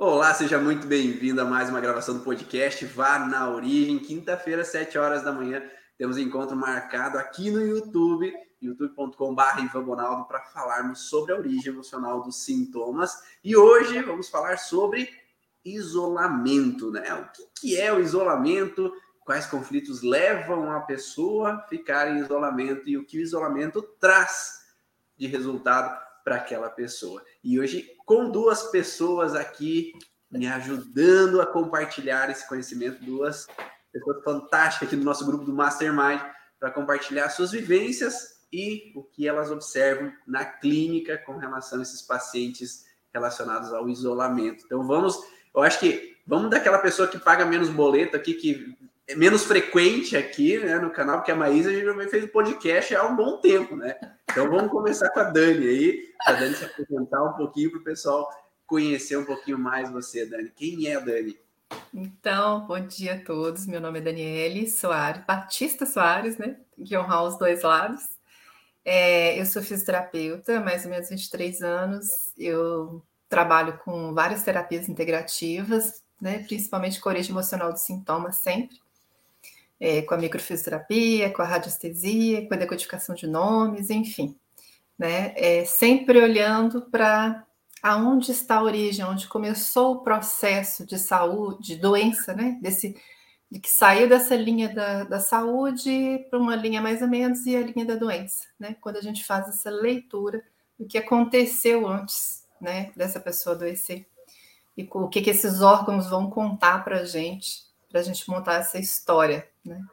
Olá, seja muito bem-vindo a mais uma gravação do podcast Vá na Origem. Quinta-feira, 7 horas da manhã, temos encontro marcado aqui no YouTube, youtube.com.br Ivan Bonaldo, para falarmos sobre a origem emocional dos sintomas. E hoje vamos falar sobre isolamento, né? O que, que é o isolamento? Quais conflitos levam a pessoa a ficar em isolamento e o que o isolamento traz de resultado para aquela pessoa. E hoje, com duas pessoas aqui me ajudando a compartilhar esse conhecimento, duas pessoas fantásticas aqui no nosso grupo do Mastermind, para compartilhar suas vivências e o que elas observam na clínica com relação a esses pacientes relacionados ao isolamento. Então vamos, eu acho que vamos daquela pessoa que paga menos boleto aqui, que é menos frequente aqui né, no canal, porque a Maísa já fez o podcast há um bom tempo, né? Então vamos começar com a Dani aí, para a Dani se apresentar um pouquinho para o pessoal conhecer um pouquinho mais você, Dani. Quem é a Dani? Então, bom dia a todos. Meu nome é Daniele Soares, Batista Soares, né? Tem que honrar os dois lados. É, eu sou fisioterapeuta, mais ou menos 23 anos. Eu trabalho com várias terapias integrativas, né? Principalmente com origem emocional dos sintomas, sempre é, com a microfisioterapia, com a radiestesia, com a decodificação de nomes, enfim, né? É, sempre olhando para aonde está a origem, onde começou o processo de saúde, de doença, né? Desse, de que saiu dessa linha da, da saúde para uma linha mais ou menos e a linha da doença, né? Quando a gente faz essa leitura do que aconteceu antes, né? Dessa pessoa adoecer e o que, que esses órgãos vão contar para a gente para a gente montar essa história, né?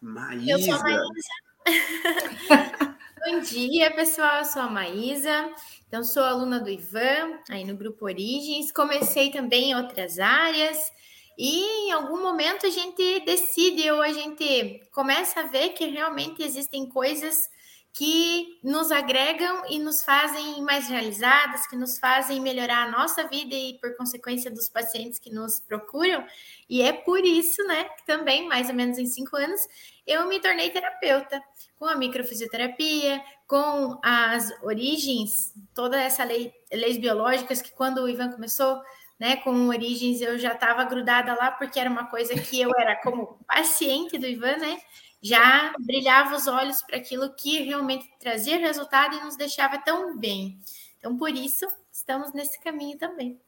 Maísa. Eu sou a Maísa. Bom dia, pessoal. Eu sou a Maísa. Então, sou aluna do Ivan, aí no Grupo Origens. Comecei também em outras áreas. E em algum momento a gente decide ou a gente começa a ver que realmente existem coisas que nos agregam e nos fazem mais realizadas, que nos fazem melhorar a nossa vida e, por consequência, dos pacientes que nos procuram. E é por isso, né, que também, mais ou menos em cinco anos, eu me tornei terapeuta, com a microfisioterapia, com as origens, toda essa lei, leis biológicas que quando o Ivan começou, né, com origens, eu já estava grudada lá, porque era uma coisa que eu era como paciente do Ivan, né? Já brilhava os olhos para aquilo que realmente trazia resultado e nos deixava tão bem. Então, por isso, estamos nesse caminho também.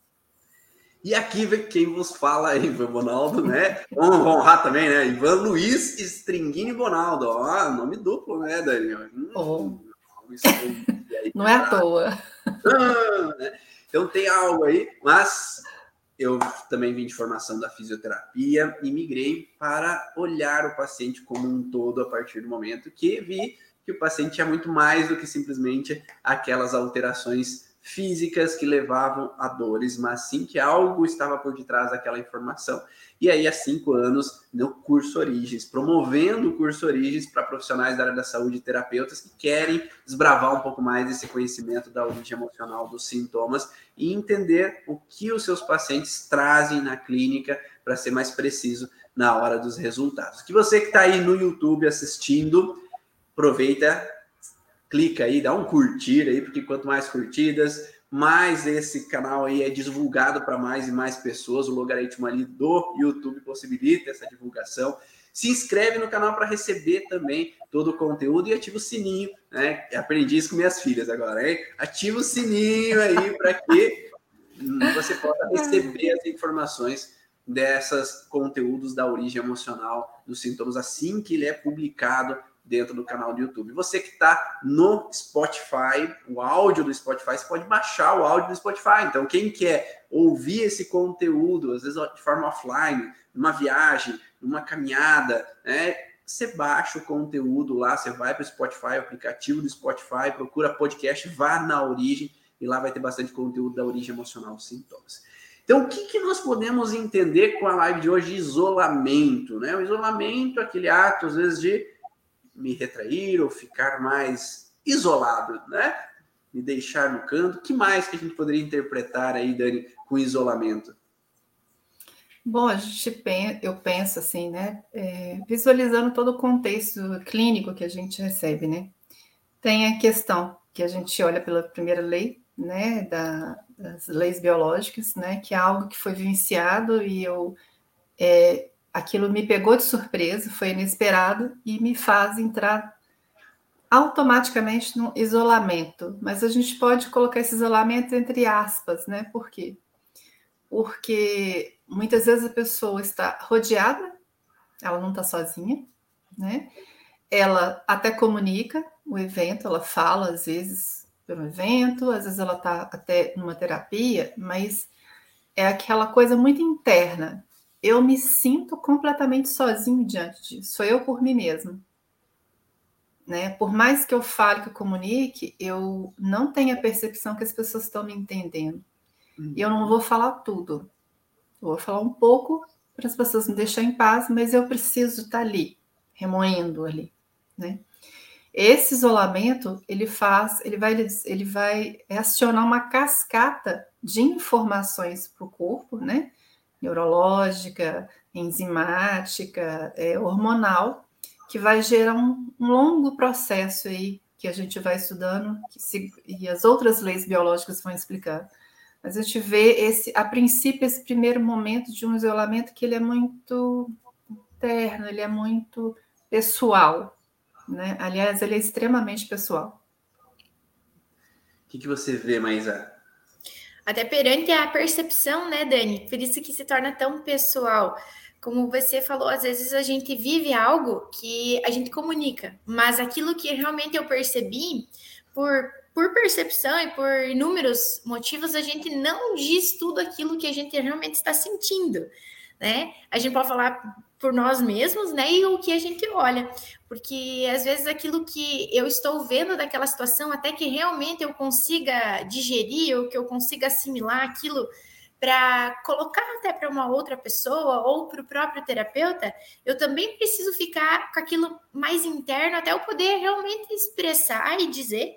E aqui quem vos fala Ivan Bonaldo, né? Vamos honrar também, né? Ivan Luiz Stringini Bonaldo. Ó, nome duplo, né, Daniel? Hum, oh. Não é à toa. Ah, né? Então tem algo aí, mas eu também vim de formação da fisioterapia e migrei para olhar o paciente como um todo a partir do momento que vi que o paciente é muito mais do que simplesmente aquelas alterações físicas que levavam a dores, mas sim que algo estava por detrás daquela informação. E aí, há cinco anos, no curso Origens, promovendo o curso Origens para profissionais da área da saúde e terapeutas que querem desbravar um pouco mais esse conhecimento da origem emocional dos sintomas e entender o que os seus pacientes trazem na clínica para ser mais preciso na hora dos resultados. Que você que está aí no YouTube assistindo, aproveita clica aí, dá um curtir aí, porque quanto mais curtidas, mais esse canal aí é divulgado para mais e mais pessoas. O logaritmo ali do YouTube possibilita essa divulgação. Se inscreve no canal para receber também todo o conteúdo e ativa o sininho, né? Aprendi isso com minhas filhas agora, hein? Ativa o sininho aí para que você possa receber as informações dessas conteúdos da origem emocional dos sintomas assim que ele é publicado dentro do canal do YouTube. Você que está no Spotify, o áudio do Spotify, você pode baixar o áudio do Spotify. Então, quem quer ouvir esse conteúdo, às vezes de forma offline, numa viagem, numa caminhada, né? Você baixa o conteúdo lá, você vai para o Spotify, o aplicativo do Spotify, procura podcast, vá na origem e lá vai ter bastante conteúdo da origem emocional dos sintomas. Então, o que, que nós podemos entender com a live de hoje? Isolamento, né? O isolamento, aquele ato, às vezes, de me retrair ou ficar mais isolado, né? Me deixar no canto. que mais que a gente poderia interpretar aí, Dani, com isolamento? Bom, a gente eu penso assim, né? É, visualizando todo o contexto clínico que a gente recebe, né? Tem a questão que a gente olha pela primeira lei, né, da, das leis biológicas, né, que é algo que foi vivenciado e eu é, aquilo me pegou de surpresa, foi inesperado e me faz entrar automaticamente no isolamento. Mas a gente pode colocar esse isolamento entre aspas, né? Por quê? Porque muitas vezes a pessoa está rodeada, ela não está sozinha, né? Ela até comunica o evento, ela fala às vezes pelo evento, às vezes ela está até numa terapia, mas é aquela coisa muito interna eu me sinto completamente sozinho diante disso. Sou eu por mim mesmo. Né? Por mais que eu fale, que eu comunique, eu não tenho a percepção que as pessoas estão me entendendo. E eu não vou falar tudo. Eu vou falar um pouco para as pessoas me deixarem em paz, mas eu preciso estar ali, remoendo ali, né? Esse isolamento, ele faz, ele vai, ele vai acionar uma cascata de informações para o corpo, né? Neurológica, enzimática, é, hormonal, que vai gerar um, um, longo processo aí que a gente vai estudando se, e as outras leis biológicas vão explicar. Mas a gente vê esse, a princípio, esse primeiro momento de um isolamento que ele é muito interno, ele é muito pessoal, né? Aliás, ele é extremamente pessoal. O que, que você vê, Maísa? Até perante a percepção, né, Dani? Por isso que se torna tão pessoal. Como você falou, às vezes a gente vive algo que a gente comunica, mas aquilo que realmente eu percebi, por, por percepção e por inúmeros motivos, a gente não diz tudo aquilo que a gente realmente está sentindo, né? A gente pode falar por nós mesmos, né? E o que a gente olha. Porque às vezes aquilo que eu estou vendo daquela situação, até que realmente eu consiga digerir ou que eu consiga assimilar aquilo para colocar até para uma outra pessoa ou para o próprio terapeuta, eu também preciso ficar com aquilo mais interno até eu poder realmente expressar e dizer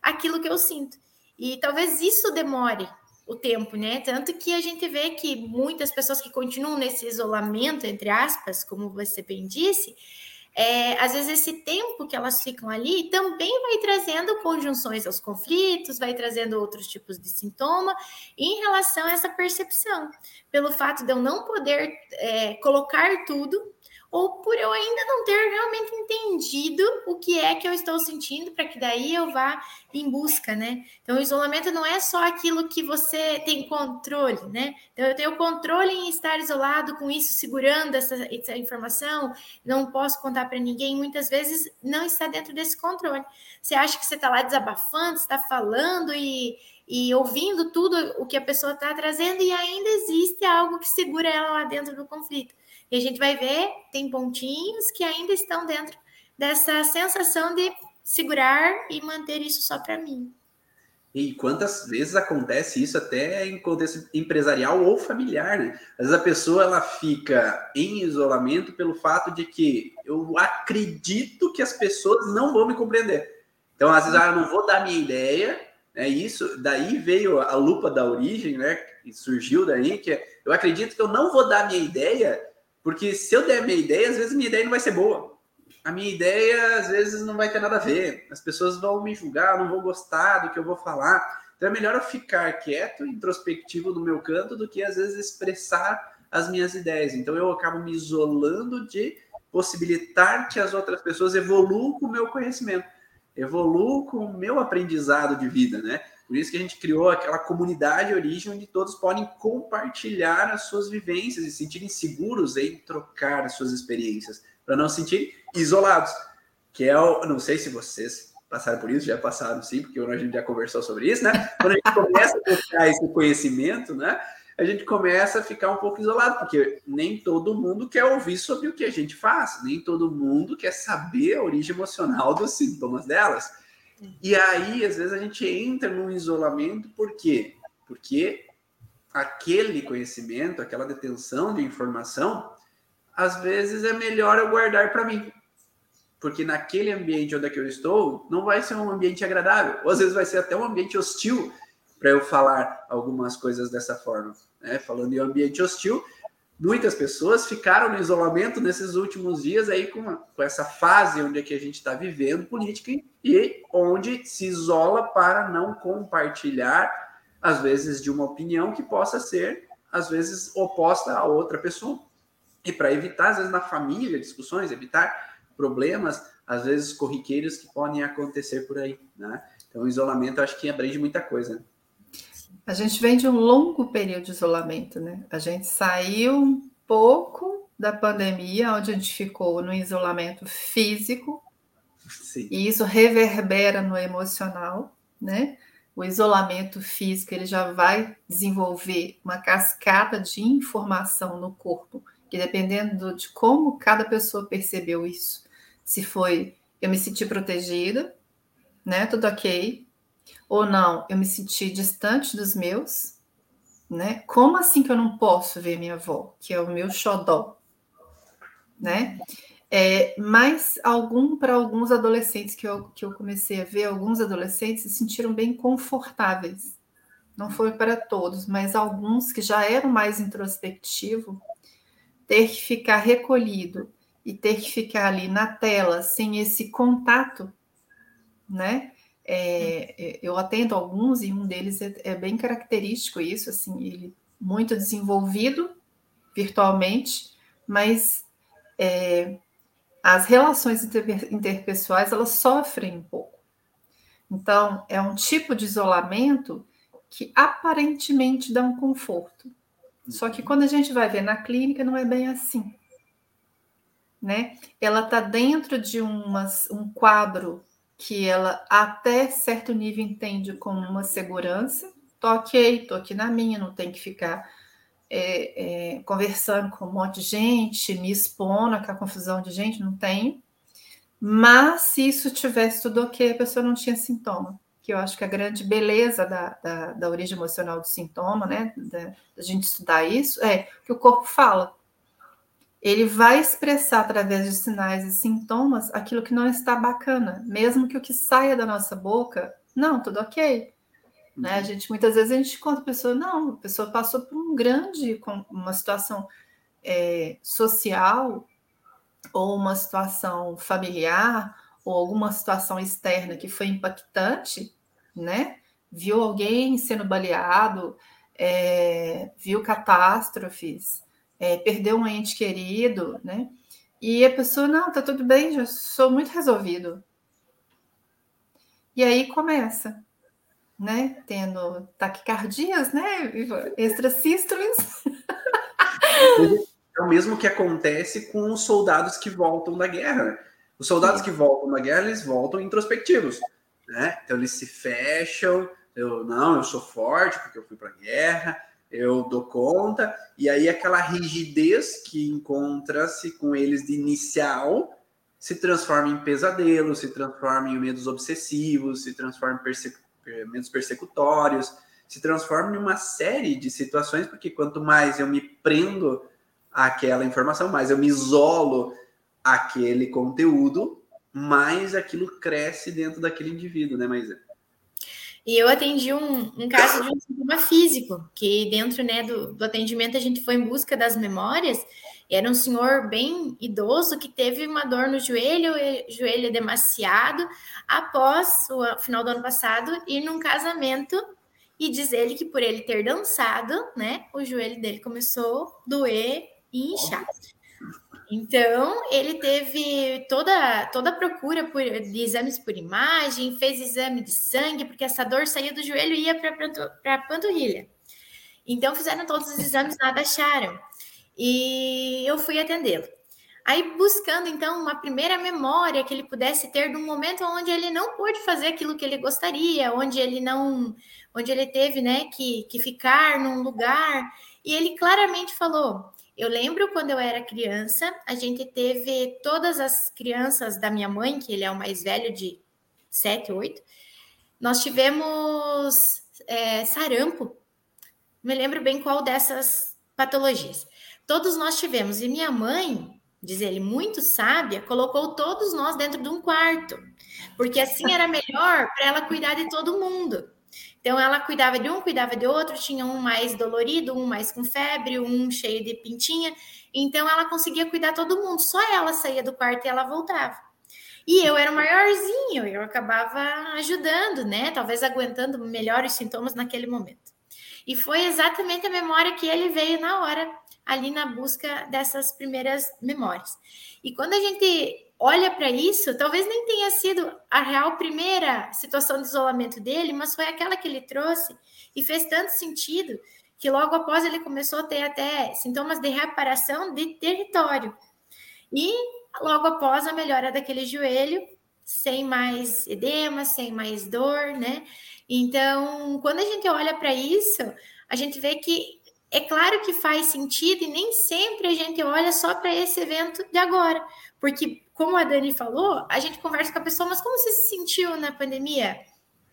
aquilo que eu sinto. E talvez isso demore, o tempo, né? Tanto que a gente vê que muitas pessoas que continuam nesse isolamento, entre aspas, como você bem disse, é, às vezes esse tempo que elas ficam ali também vai trazendo conjunções aos conflitos, vai trazendo outros tipos de sintoma em relação a essa percepção. Pelo fato de eu não poder é, colocar tudo ou por eu ainda não ter realmente entendido o que é que eu estou sentindo, para que daí eu vá em busca, né? Então, o isolamento não é só aquilo que você tem controle, né? Então, eu tenho controle em estar isolado com isso, segurando essa, essa informação, não posso contar para ninguém. Muitas vezes não está dentro desse controle. Você acha que você está lá desabafando, está falando e, e ouvindo tudo o que a pessoa está trazendo, e ainda existe algo que segura ela lá dentro do conflito. E a gente vai ver, tem pontinhos que ainda estão dentro dessa sensação de segurar e manter isso só para mim. E quantas vezes acontece isso até em contexto empresarial ou familiar, né? Às vezes a pessoa ela fica em isolamento pelo fato de que eu acredito que as pessoas não vão me compreender. Então, às vezes, ah, eu não vou dar minha ideia, né? Isso, daí veio a lupa da origem, né? E surgiu daí que eu acredito que eu não vou dar minha ideia porque se eu der minha ideia, às vezes minha ideia não vai ser boa. A minha ideia, às vezes, não vai ter nada a ver. As pessoas vão me julgar, não vão gostar do que eu vou falar. Então é melhor eu ficar quieto, introspectivo no meu canto, do que às vezes expressar as minhas ideias. Então eu acabo me isolando de possibilitar que as outras pessoas evoluam com o meu conhecimento, evoluam com o meu aprendizado de vida, né? Por isso que a gente criou aquela comunidade origem onde todos podem compartilhar as suas vivências e se sentirem seguros em trocar as suas experiências, para não se sentirem isolados. Que é o. Não sei se vocês passaram por isso, já passaram sim, porque a gente já conversou sobre isso, né? Quando a gente começa a trocar esse conhecimento, né? A gente começa a ficar um pouco isolado, porque nem todo mundo quer ouvir sobre o que a gente faz, nem todo mundo quer saber a origem emocional dos sintomas delas. E aí, às vezes, a gente entra num isolamento, por quê? Porque aquele conhecimento, aquela detenção de informação, às vezes é melhor eu guardar para mim. Porque naquele ambiente onde é eu estou, não vai ser um ambiente agradável, ou às vezes vai ser até um ambiente hostil para eu falar algumas coisas dessa forma. Né? Falando em ambiente hostil, muitas pessoas ficaram no isolamento nesses últimos dias aí com, com essa fase onde é que a gente está vivendo política e onde se isola para não compartilhar, às vezes, de uma opinião que possa ser, às vezes, oposta a outra pessoa. E para evitar, às vezes, na família, discussões, evitar problemas, às vezes, corriqueiros que podem acontecer por aí, né? Então, o isolamento, acho que abrange muita coisa. A gente vem de um longo período de isolamento, né? A gente saiu um pouco da pandemia, onde a gente ficou no isolamento físico, Sim. e isso reverbera no emocional, né? O isolamento físico ele já vai desenvolver uma cascata de informação no corpo, que dependendo de como cada pessoa percebeu isso, se foi eu me senti protegida, né? Tudo ok, ou não, eu me senti distante dos meus, né? Como assim que eu não posso ver minha avó, que é o meu xodó, né? É, mas algum para alguns adolescentes que eu, que eu comecei a ver, alguns adolescentes se sentiram bem confortáveis. Não foi para todos, mas alguns que já eram mais introspectivos, ter que ficar recolhido e ter que ficar ali na tela sem esse contato, né? É, é, eu atendo alguns e um deles é, é, bem característico isso, assim, ele muito desenvolvido virtualmente, mas é, as relações inter, interpessoais elas sofrem um pouco. Então é um tipo de isolamento que aparentemente dá um conforto. Só que quando a gente vai ver na clínica não é bem assim, né? Ela está dentro de umas, um quadro que ela até certo nível entende como uma segurança. Tô ok, tô aqui na minha, não tem que ficar é, é, conversando com um monte de gente, me expondo a confusão de gente, não tem. Mas se isso tivesse tudo ok, a pessoa não tinha sintoma. Que eu acho que a grande beleza da, da, da origem emocional do sintoma, né, da, da gente estudar isso, é que o corpo fala ele vai expressar através de sinais e sintomas aquilo que não está bacana, mesmo que o que saia da nossa boca, não, tudo ok. Uhum. Né? A uhum. gente muitas vezes a gente conta a pessoa, não, a pessoa passou por um grande, uma situação é, social ou uma situação familiar ou alguma situação externa que foi impactante, né? Viu alguém sendo baleado, é, viu catástrofes, é, perdeu um ente querido, né? E a pessoa, não, tá tudo bem, já sou muito resolvido. E aí começa, né? Tendo taquicardias, né? Extrasístoles. É o mesmo que acontece com os soldados que voltam da guerra. Os soldados Sim. que voltam da guerra, eles voltam introspectivos, né? Então eles se fecham, eu não, eu sou forte porque eu fui para a guerra, eu dou conta, e aí aquela rigidez que encontra-se com eles de inicial se transforma em pesadelo, se transforma em medos obsessivos, se transforma em perse medos persecutórios, se transforma em uma série de situações, porque quanto mais eu me prendo àquela informação, mais eu me isolo aquele conteúdo, mais aquilo cresce dentro daquele indivíduo, né, Maísa? E eu atendi um, um caso de um sintoma físico, que dentro né, do, do atendimento a gente foi em busca das memórias. Era um senhor bem idoso que teve uma dor no joelho, joelho demasiado, após o final do ano passado ir num casamento e diz ele que por ele ter dançado, né, o joelho dele começou a doer e inchar. Então, ele teve toda, toda a procura por, de exames por imagem, fez exame de sangue, porque essa dor saía do joelho e ia para a panturrilha. Então, fizeram todos os exames, nada acharam. E eu fui atendê-lo. Aí, buscando, então, uma primeira memória que ele pudesse ter de um momento onde ele não pôde fazer aquilo que ele gostaria, onde ele não, onde ele teve, né, que, que ficar num lugar. E ele claramente falou: eu lembro quando eu era criança, a gente teve todas as crianças da minha mãe, que ele é o mais velho de 7, 8, nós tivemos é, sarampo. Me lembro bem qual dessas patologias. Todos nós tivemos. E minha mãe, diz ele, muito sábia, colocou todos nós dentro de um quarto, porque assim era melhor para ela cuidar de todo mundo. Então ela cuidava de um, cuidava de outro, tinha um mais dolorido, um mais com febre, um cheio de pintinha. Então ela conseguia cuidar todo mundo. Só ela saía do quarto e ela voltava. E eu era o maiorzinho, eu acabava ajudando, né? Talvez aguentando melhor os sintomas naquele momento. E foi exatamente a memória que ele veio na hora, ali na busca dessas primeiras memórias. E quando a gente olha para isso, talvez nem tenha sido a real primeira situação de isolamento dele, mas foi aquela que ele trouxe e fez tanto sentido que logo após ele começou a ter até sintomas de reparação de território. E logo após a melhora daquele joelho, sem mais edema, sem mais dor, né? Então, quando a gente olha para isso, a gente vê que é claro que faz sentido e nem sempre a gente olha só para esse evento de agora, porque como a Dani falou, a gente conversa com a pessoa, mas como você se sentiu na pandemia?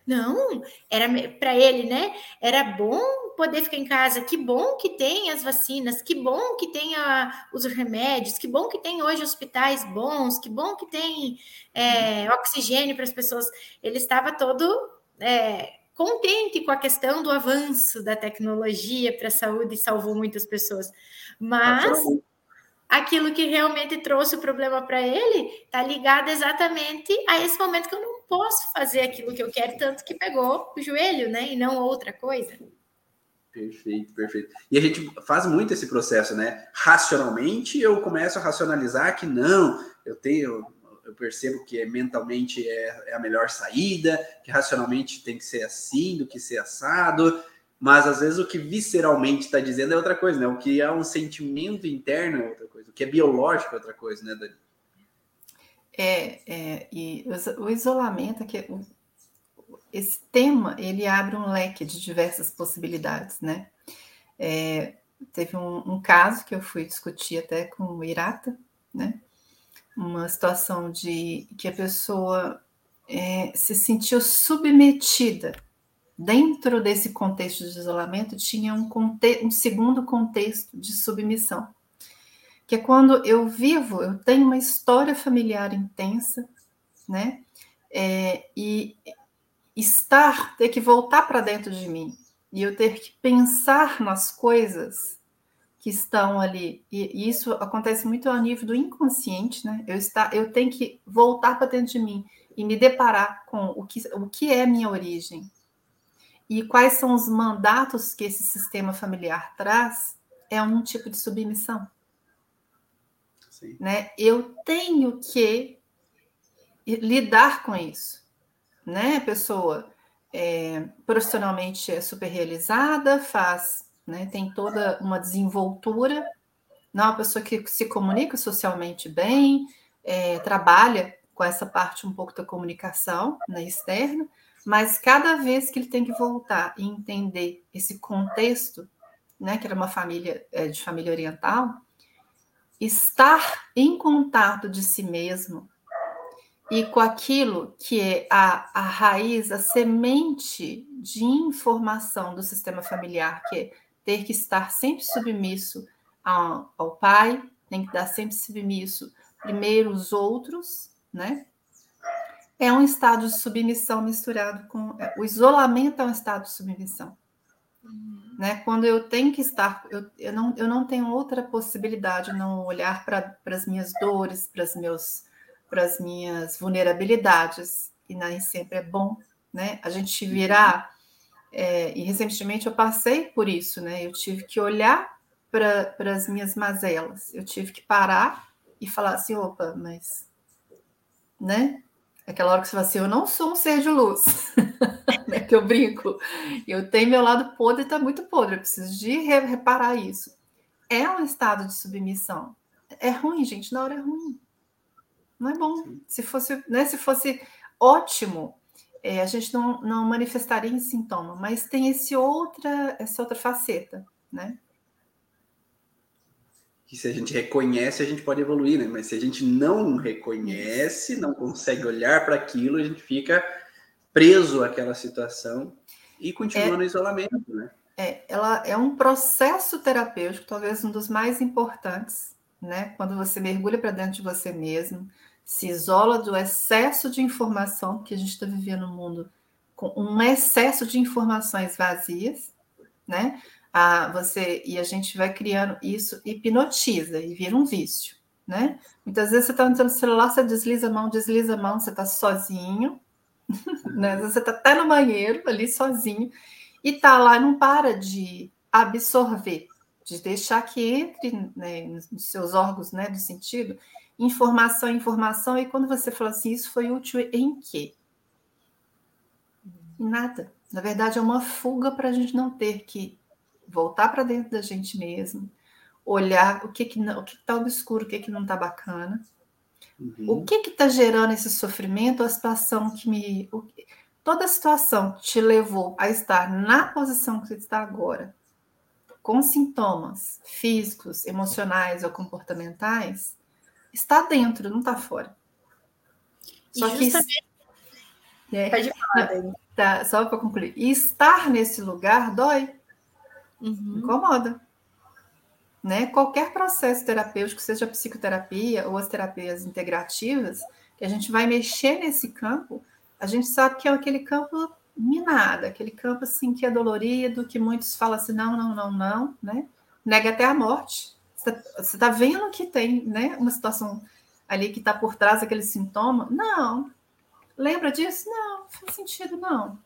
Não, era para ele, né? Era bom poder ficar em casa. Que bom que tem as vacinas, que bom que tem a, os remédios, que bom que tem hoje hospitais bons, que bom que tem é, oxigênio para as pessoas. Ele estava todo é, contente com a questão do avanço da tecnologia para a saúde e salvou muitas pessoas. Mas aquilo que realmente trouxe o problema para ele está ligado exatamente a esse momento que eu não posso fazer aquilo que eu quero, tanto que pegou o joelho, né? E não outra coisa. Perfeito, perfeito. E a gente faz muito esse processo, né? Racionalmente, eu começo a racionalizar que não, eu tenho, eu percebo que mentalmente é, é a melhor saída, que racionalmente tem que ser assim, do que ser assado, mas às vezes o que visceralmente está dizendo é outra coisa, né? O que é um sentimento interno é outra coisa, o que é biológico é outra coisa, né, Dani? É, é e o isolamento, aqui, esse tema, ele abre um leque de diversas possibilidades, né? É, teve um, um, caso que eu fui discutir até com o Irata, né? Uma situação de que a pessoa é, se sentiu submetida dentro desse contexto de isolamento tinha um, conte um segundo contexto de submissão que é quando eu vivo, eu tenho uma história familiar intensa, né? É, e estar, ter que voltar para dentro de mim e eu ter que pensar nas coisas que estão ali. E, isso acontece muito ao nível do inconsciente, né? Eu, está, eu tenho que voltar para dentro de mim e me deparar com o que, o que é minha origem e quais são os mandatos que esse sistema familiar traz, é um tipo de submissão. Né? Eu tenho que lidar com isso. Né? A pessoa é, profissionalmente é super realizada, faz, né, tem toda uma desenvoltura, não é uma pessoa que se comunica socialmente bem, é, trabalha com essa parte um pouco da comunicação né, externa, mas cada vez que ele tem que voltar e entender esse contexto, né, que era uma família é, de família oriental, estar em contato de si mesmo e com aquilo que é a, a raiz, a semente de informação do sistema familiar, que é ter que estar sempre submisso ao, ao pai, tem que estar sempre submisso primeiro os outros, né? É um estado de submissão misturado com. É, o isolamento é um estado de submissão. Uhum. Né? Quando eu tenho que estar, eu, eu, não, eu não tenho outra possibilidade, não olhar para as minhas dores, para as meus para as minhas vulnerabilidades, e nem sempre é bom, né? A gente virar, é, e recentemente eu passei por isso, né? Eu tive que olhar para as minhas mazelas, eu tive que parar e falar assim, opa, mas, né? Aquela hora que você fala assim, eu não sou um ser de luz, né? Que eu brinco. Eu tenho meu lado podre, está muito podre, eu preciso de reparar isso. É um estado de submissão. É ruim, gente, na hora é ruim. Não é bom. Se fosse, né, se fosse ótimo, é, a gente não, não manifestaria em sintoma, mas tem esse outra, essa outra faceta, né? Que se a gente reconhece, a gente pode evoluir, né? Mas se a gente não reconhece, não consegue olhar para aquilo, a gente fica preso àquela situação e continua é, no isolamento, né? É, ela é um processo terapêutico, talvez um dos mais importantes, né? Quando você mergulha para dentro de você mesmo, se isola do excesso de informação, que a gente está vivendo um mundo com um excesso de informações vazias, né? Ah, você e a gente vai criando isso hipnotiza e vira um vício, né? Muitas vezes você está no celular, você desliza a mão, desliza a mão, você está sozinho, né? Você está até no banheiro ali sozinho e tá lá não para de absorver, de deixar que entre né, nos seus órgãos, né, do sentido, informação, informação. E quando você fala assim, isso foi útil em quê? Em nada. Na verdade, é uma fuga para a gente não ter que voltar para dentro da gente mesmo, olhar o que que não, o que está obscuro, o que que não está bacana, uhum. o que que está gerando esse sofrimento, a situação que me, o, toda a situação te levou a estar na posição que você está agora, com sintomas físicos, emocionais ou comportamentais, está dentro, não está fora. Só e que é, Pode falar, tá, só para concluir, e estar nesse lugar dói, uhum. incomoda. Né? Qualquer processo terapêutico, seja psicoterapia ou as terapias integrativas, que a gente vai mexer nesse campo, a gente sabe que é aquele campo minado, aquele campo assim que é dolorido, que muitos falam assim, não, não, não, não, né? Nega até a morte. Você está tá vendo que tem né, uma situação ali que está por trás daquele sintoma? Não. Lembra disso? Não, não faz sentido, não.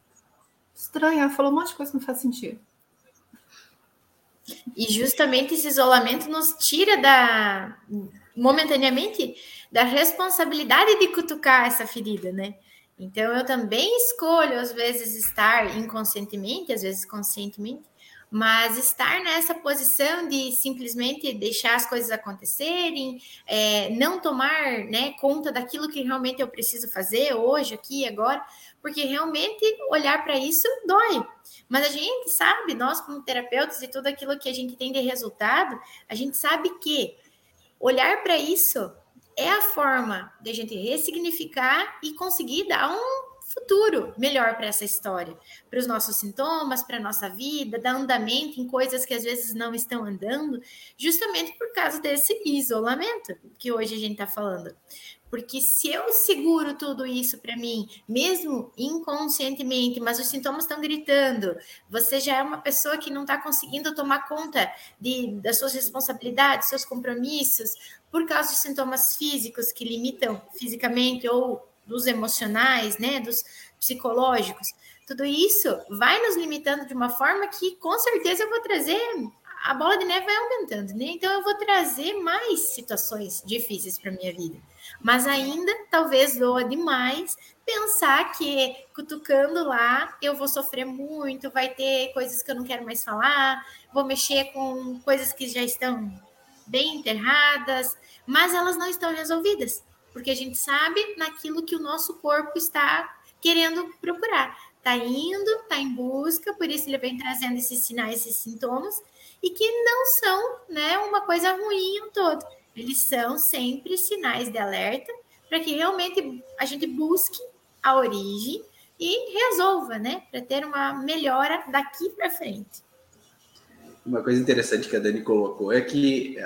Estranho, ela falou um monte de coisa que não faz sentido. E justamente esse isolamento nos tira da momentaneamente da responsabilidade de cutucar essa ferida, né? Então eu também escolho às vezes estar inconscientemente, às vezes conscientemente, mas estar nessa posição de simplesmente deixar as coisas acontecerem, é, não tomar né, conta daquilo que realmente eu preciso fazer hoje, aqui, agora, porque realmente olhar para isso dói. Mas a gente sabe, nós como terapeutas e tudo aquilo que a gente tem de resultado, a gente sabe que olhar para isso é a forma de a gente ressignificar e conseguir dar um futuro melhor para essa história, para os nossos sintomas, para a nossa vida, dar andamento em coisas que às vezes não estão andando, justamente por causa desse isolamento que hoje a gente está falando. Porque se eu seguro tudo isso para mim, mesmo inconscientemente, mas os sintomas estão gritando, você já é uma pessoa que não está conseguindo tomar conta de, das suas responsabilidades, seus compromissos, por causa de sintomas físicos que limitam fisicamente ou dos emocionais, né, dos psicológicos, tudo isso vai nos limitando de uma forma que com certeza eu vou trazer a bola de neve vai aumentando, né? Então eu vou trazer mais situações difíceis para minha vida. Mas ainda talvez doa demais pensar que cutucando lá eu vou sofrer muito, vai ter coisas que eu não quero mais falar, vou mexer com coisas que já estão bem enterradas, mas elas não estão resolvidas porque a gente sabe naquilo que o nosso corpo está querendo procurar. Está indo, está em busca, por isso ele vem trazendo esses sinais, esses sintomas, e que não são né, uma coisa ruim em todo. Eles são sempre sinais de alerta para que realmente a gente busque a origem e resolva, né? Para ter uma melhora daqui para frente. Uma coisa interessante que a Dani colocou é que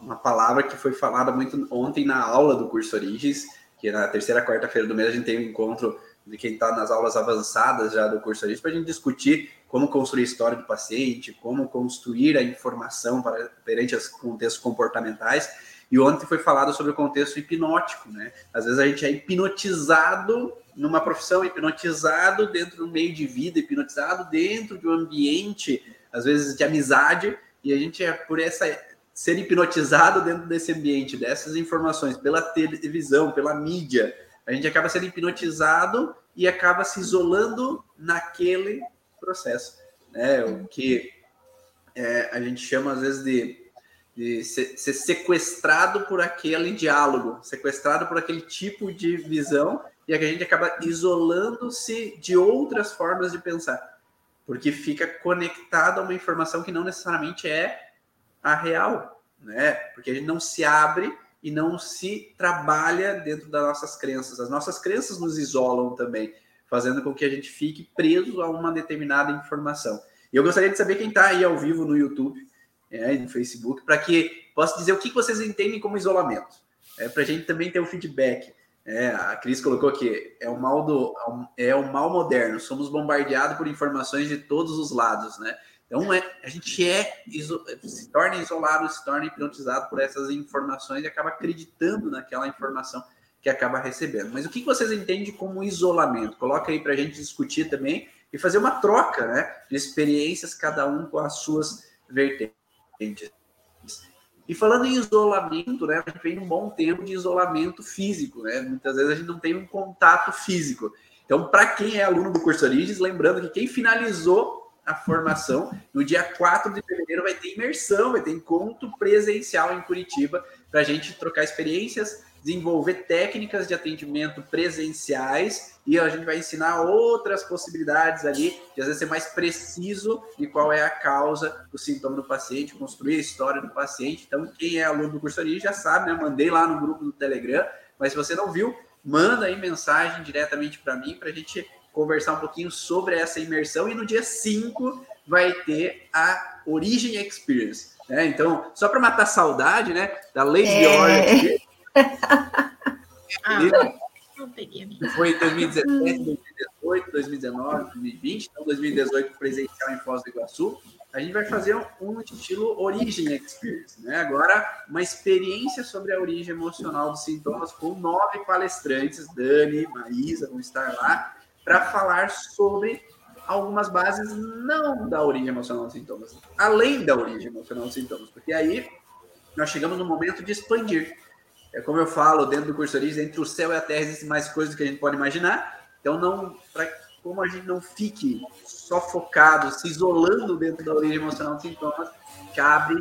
uma palavra que foi falada muito ontem na aula do curso Origens, que na terceira quarta-feira do mês a gente tem um encontro de quem está nas aulas avançadas já do curso Origens para a gente discutir como construir a história do paciente, como construir a informação para, perante os contextos comportamentais. E ontem foi falado sobre o contexto hipnótico, né? Às vezes a gente é hipnotizado numa profissão, hipnotizado dentro do meio de vida, hipnotizado dentro de um ambiente às vezes de amizade, e a gente é por essa ser hipnotizado dentro desse ambiente, dessas informações, pela televisão, pela mídia, a gente acaba sendo hipnotizado e acaba se isolando naquele processo, né? O que é, a gente chama às vezes de, de ser, ser sequestrado por aquele diálogo, sequestrado por aquele tipo de visão, e a gente acaba isolando-se de outras formas de pensar porque fica conectado a uma informação que não necessariamente é a real, né? Porque a gente não se abre e não se trabalha dentro das nossas crenças. As nossas crenças nos isolam também, fazendo com que a gente fique preso a uma determinada informação. E eu gostaria de saber quem está aí ao vivo no YouTube, é, no Facebook, para que possa dizer o que vocês entendem como isolamento, é, para a gente também ter um feedback. É, a Cris colocou aqui, é o mal do é o mal moderno. Somos bombardeados por informações de todos os lados, né? Então é, a gente é se torna isolado, se torna hipnotizado por essas informações e acaba acreditando naquela informação que acaba recebendo. Mas o que vocês entendem como isolamento? Coloca aí para a gente discutir também e fazer uma troca, né, de experiências cada um com as suas vertentes. E falando em isolamento, né, a gente vem um bom tempo de isolamento físico, né? Muitas vezes a gente não tem um contato físico. Então, para quem é aluno do curso Origens, lembrando que quem finalizou a formação, no dia 4 de fevereiro vai ter imersão, vai ter encontro presencial em Curitiba para a gente trocar experiências, desenvolver técnicas de atendimento presenciais e a gente vai ensinar outras possibilidades ali de às vezes ser mais preciso de qual é a causa do sintoma do paciente, construir a história do paciente. Então, quem é aluno do curso ali já sabe, né? Mandei lá no grupo do Telegram, mas se você não viu, manda aí mensagem diretamente para mim para a gente conversar um pouquinho sobre essa imersão e no dia 5 vai ter a Origin Experience. Né? Então, só para matar saudade, né, da Lady é. ah, não peguei a minha. Foi em 2017, 2018, 2019, 2020, então 2018 presencial em Foz do Iguaçu. A gente vai fazer um, um estilo Origin Experience, né? Agora, uma experiência sobre a origem emocional dos sintomas com nove palestrantes, Dani, Maísa, vão estar lá, para falar sobre algumas bases não da origem emocional dos sintomas, além da origem emocional dos sintomas, porque aí nós chegamos no momento de expandir. É como eu falo dentro do curso Origem, entre o céu e a terra existem mais coisas do que a gente pode imaginar. Então, não, pra, como a gente não fique só focado, se isolando dentro da origem emocional dos sintomas, cabe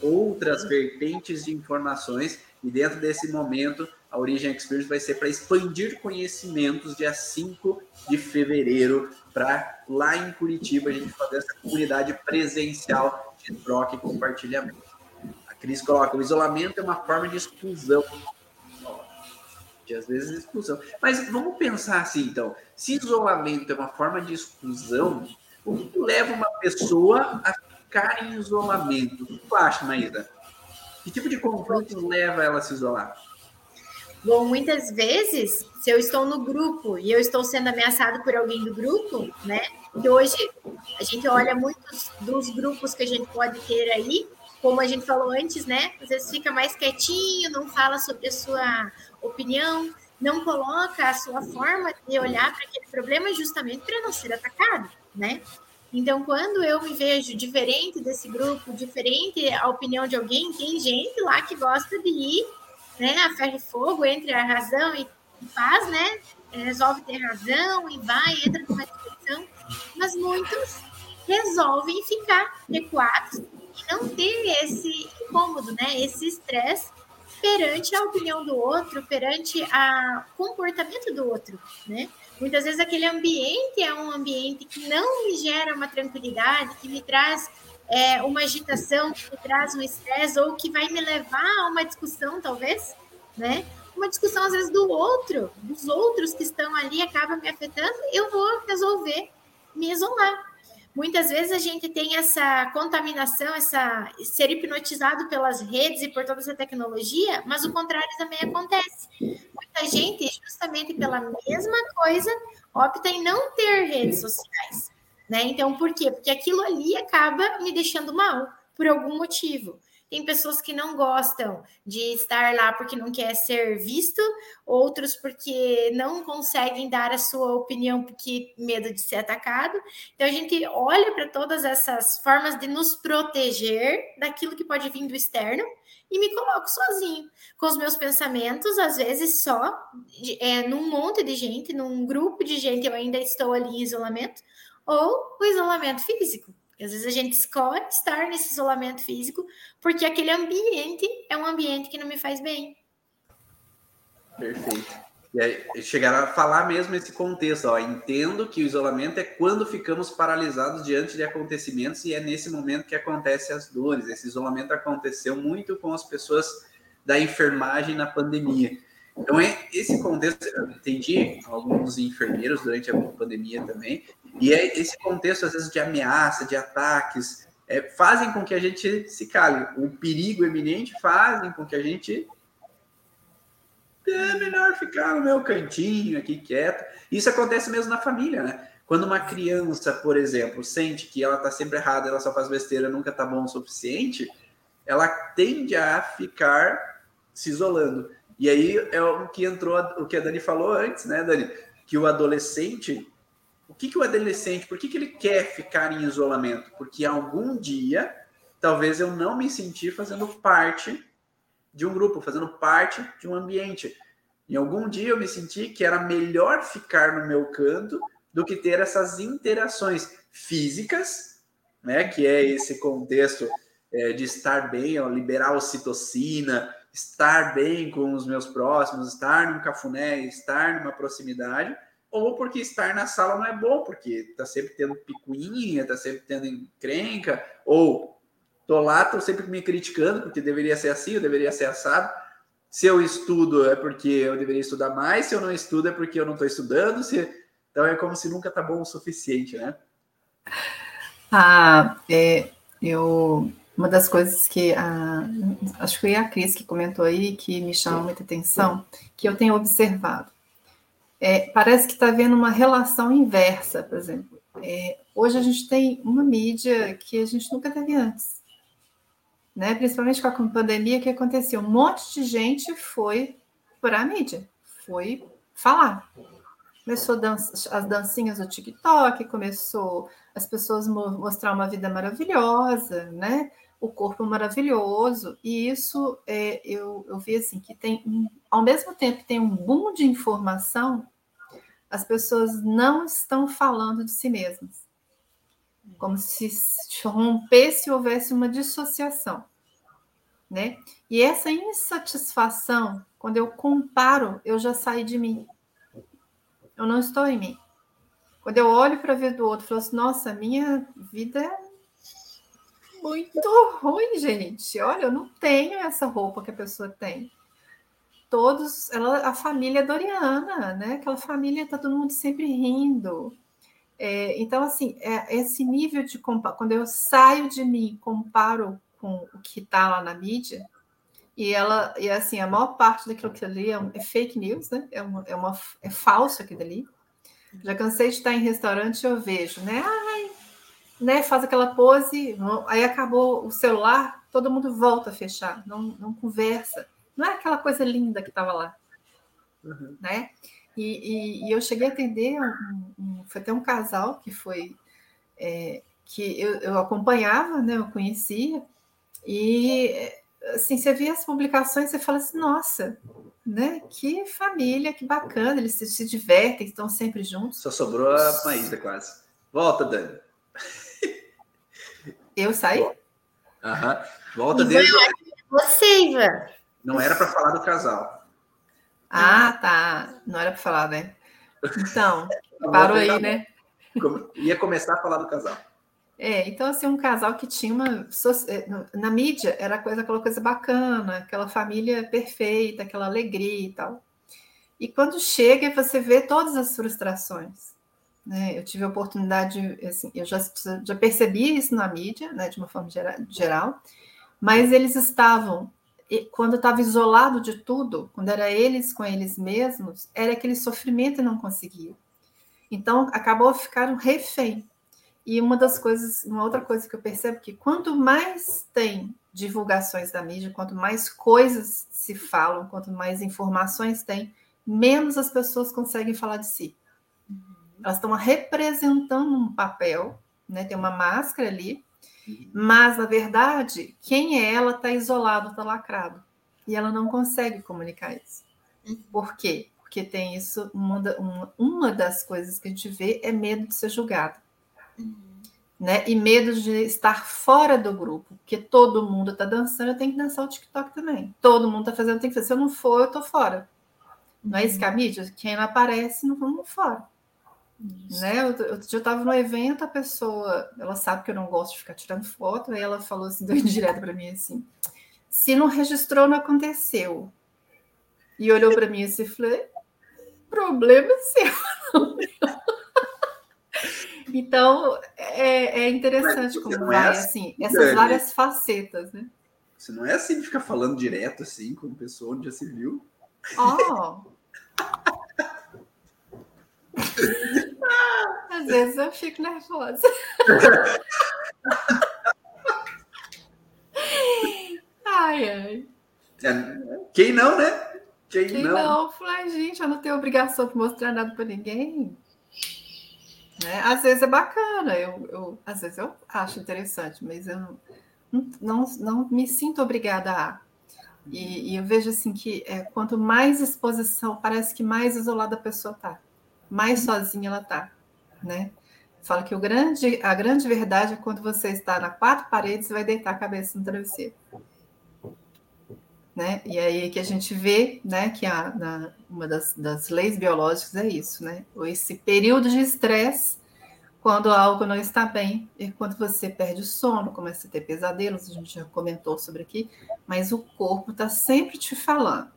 outras vertentes de informações e dentro desse momento a Origem Experience vai ser para expandir conhecimentos dia 5 de fevereiro para lá em Curitiba a gente fazer essa comunidade presencial de troca e compartilhamento. Cris coloca: o isolamento é uma forma de exclusão. De às vezes exclusão. Mas vamos pensar assim, então. Se isolamento é uma forma de exclusão, o que leva uma pessoa a ficar em isolamento? O que tu acha, Maíra? Que tipo de conflito leva ela a se isolar? Bom, muitas vezes, se eu estou no grupo e eu estou sendo ameaçado por alguém do grupo, né? Que hoje a gente olha muitos dos grupos que a gente pode ter aí, como a gente falou antes, né? Às vezes fica mais quietinho, não fala sobre a sua opinião, não coloca a sua forma de olhar para aquele problema justamente para não ser atacado, né? Então, quando eu me vejo diferente desse grupo, diferente a opinião de alguém, tem gente lá que gosta de ir, né, a ferro e fogo entre a razão e faz, né? Resolve ter razão e vai, entra numa discussão, mas muitos resolvem ficar recuados não ter esse incômodo, né? Esse estresse perante a opinião do outro, perante o comportamento do outro, né? Muitas vezes aquele ambiente é um ambiente que não me gera uma tranquilidade, que me traz é, uma agitação, que me traz um estresse, ou que vai me levar a uma discussão, talvez, né? Uma discussão, às vezes, do outro, dos outros que estão ali, acaba me afetando, eu vou resolver me isolar. Muitas vezes a gente tem essa contaminação, essa ser hipnotizado pelas redes e por toda essa tecnologia, mas o contrário também acontece. Muita gente, justamente pela mesma coisa, opta em não ter redes sociais. Né? Então, por quê? Porque aquilo ali acaba me deixando mal, por algum motivo. Tem pessoas que não gostam de estar lá porque não quer ser visto, outros porque não conseguem dar a sua opinião porque medo de ser atacado. Então a gente olha para todas essas formas de nos proteger daquilo que pode vir do externo e me coloco sozinho, com os meus pensamentos, às vezes só, é, num monte de gente, num grupo de gente, eu ainda estou ali em isolamento, ou o isolamento físico. Às vezes a gente escolhe estar nesse isolamento físico porque aquele ambiente é um ambiente que não me faz bem. Perfeito. E aí, chegaram a falar mesmo esse contexto, ó, entendo que o isolamento é quando ficamos paralisados diante de acontecimentos e é nesse momento que acontecem as dores. Esse isolamento aconteceu muito com as pessoas da enfermagem na pandemia. Então, é esse contexto, eu entendi alguns enfermeiros durante a pandemia também, e é esse contexto, às vezes, de ameaça, de ataques, é, fazem com que a gente se cale. O perigo eminente fazem com que a gente é melhor ficar no meu cantinho aqui quieto. Isso acontece mesmo na família, né? Quando uma criança, por exemplo, sente que ela tá sempre errada, ela só faz besteira, nunca tá bom o suficiente, ela tende a ficar se isolando. E aí é o que entrou, o que a Dani falou antes, né, Dani? Que o adolescente, o que, que o adolescente, por que, que ele quer ficar em isolamento? Porque algum dia, talvez eu não me sentir fazendo parte de um grupo, fazendo parte de um ambiente. Em algum dia eu me senti que era melhor ficar no meu canto do que ter essas interações físicas, né? Que é esse contexto é, de estar bem, ó, liberar ocitocina, estar bem com os meus próximos, estar num cafuné, estar numa proximidade, ou porque estar na sala não é bom, porque tá sempre tendo picuinha, tá sempre tendo encrenca, ou tô lá, tô sempre me criticando, porque deveria ser assim, eu deveria ser assado. Se eu estudo é porque eu deveria estudar mais, se eu não estudo é porque eu não estou estudando, se... então é como se nunca tá bom o suficiente, né? Ah, é, eu uma das coisas que a, acho que foi a Cris que comentou aí que me chama muita atenção, que eu tenho observado. É, parece que está havendo uma relação inversa, por exemplo. É, hoje a gente tem uma mídia que a gente nunca teve antes. Né? Principalmente com a pandemia que aconteceu. Um monte de gente foi para a mídia, foi falar. Começou as dancinhas do TikTok, começou as pessoas mostrar uma vida maravilhosa, né? O corpo maravilhoso, e isso é, eu, eu vi assim que tem, ao mesmo tempo que tem um boom de informação, as pessoas não estão falando de si mesmas. Como se rompesse e houvesse uma dissociação. Né? E essa insatisfação, quando eu comparo, eu já saí de mim. Eu não estou em mim. Quando eu olho para a vida do outro, falo assim, nossa, minha vida é muito ruim, gente. Olha, eu não tenho essa roupa que a pessoa tem. Todos, ela, a família Doriana, né? Aquela família tá todo mundo sempre rindo. É, então, assim, é, esse nível de quando eu saio de mim, comparo com o que está lá na mídia, e ela, e assim, a maior parte daquilo que ali é, um, é fake news, né? É, uma, é, uma, é falso aquilo ali. Já cansei de estar em restaurante e eu vejo, né? Ai, né, faz aquela pose, aí acabou o celular, todo mundo volta a fechar, não, não conversa. Não é aquela coisa linda que estava lá. Uhum. Né? E, e, e, eu cheguei a atender, um, um, foi até um casal que foi é, que eu, eu, acompanhava, né, eu conhecia, e assim, você via as publicações, você fala assim, nossa, né? Que família, que bacana, eles se, se divertem, estão sempre juntos. Só sobrou a Maísa quase. Volta, Dani. Eu saí? Aham. Volta dele. Você, Ivan. Não era para falar do casal. Ah, tá. Não era para falar, né? Então, parou aí, né? Ia começar a falar do casal. É, então, assim, um casal que tinha uma. É, na mídia era coisa, aquela coisa bacana, aquela família perfeita, aquela alegria e tal. E quando chega, você vê todas as frustrações. Né? Eu tive a oportunidade, assim, eu já, já percebi isso na mídia, né, de uma forma geral, mas eles estavam, quando estava isolado de tudo, quando era eles com eles mesmos, era aquele sofrimento e não conseguia. Então, acabou ficando refém. E uma das coisas, uma outra coisa que eu percebo que quanto mais tem divulgações da mídia, quanto mais coisas se falam, quanto mais informações tem, menos as pessoas conseguem falar de si elas estão representando um papel, né? Tem uma máscara ali, mas na verdade, quem é ela está isolado, está lacrado. E ela não consegue comunicar isso. Por quê? Porque tem isso, uma, uma, uma das coisas que a gente vê é medo de ser julgado. Né? E medo de estar fora do grupo, porque todo mundo está dançando, eu tenho que dançar o TikTok também. Todo mundo está fazendo, tem que fazer. Se eu não for, eu estou fora. Não é isso que a mídia? Quem não aparece, não vamos fora. Né? Eu, estava no evento, a pessoa, ela sabe que eu não gosto de ficar tirando foto, aí ela falou assim, deu direto para mim assim: se não registrou, não aconteceu. E olhou para mim assim e falei: problema seu. então é, é interessante como vai, é assim, assim, essas várias facetas, né? Você não é assim de ficar falando direto assim com pessoa onde já se viu. Oh! Às vezes eu fico nervosa. ai, ai. Quem não, né? Quem, Quem não? não? Falei, gente, eu não tenho obrigação de mostrar nada para ninguém. Né? Às vezes é bacana, eu, eu, às vezes eu acho interessante, mas eu não, não, não me sinto obrigada a. E, e eu vejo assim que é, quanto mais exposição, parece que mais isolada a pessoa está mais sozinha ela está, né? Fala que o grande, a grande verdade é quando você está na quatro paredes vai deitar a cabeça no travesseiro. Né? E aí que a gente vê, né, que a, na, uma das, das leis biológicas é isso, né? Esse período de estresse, quando algo não está bem, e quando você perde o sono, começa a ter pesadelos, a gente já comentou sobre aqui, mas o corpo está sempre te falando,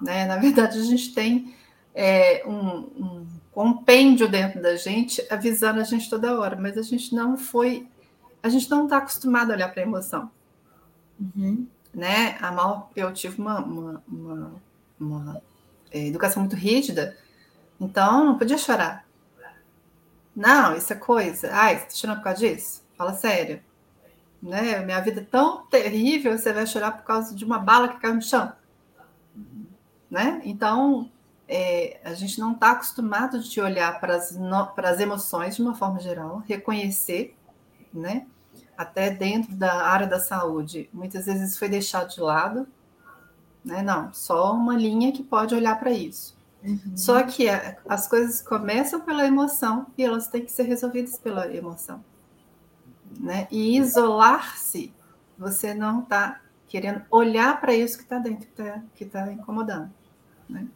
né? Na verdade, a gente tem é, um, um compêndio dentro da gente, avisando a gente toda hora, mas a gente não foi, a gente não está acostumado a olhar para a emoção. Uhum. Né? A mal, eu tive uma, uma, uma, uma é, educação muito rígida, então não podia chorar. Não, isso é coisa. Ai, você está chorando por causa disso? Fala sério. Né? Minha vida é tão terrível, você vai chorar por causa de uma bala que caiu no chão. Né? Então, é, a gente não está acostumado de olhar para as, para as emoções de uma forma geral, reconhecer, né? Até dentro da área da saúde, muitas vezes foi deixado de lado, né? Não, só uma linha que pode olhar para isso. Uhum. Só que a, as coisas começam pela emoção e elas têm que ser resolvidas pela emoção, né? E isolar-se, você não está querendo olhar para isso que está dentro, que está tá incomodando, né?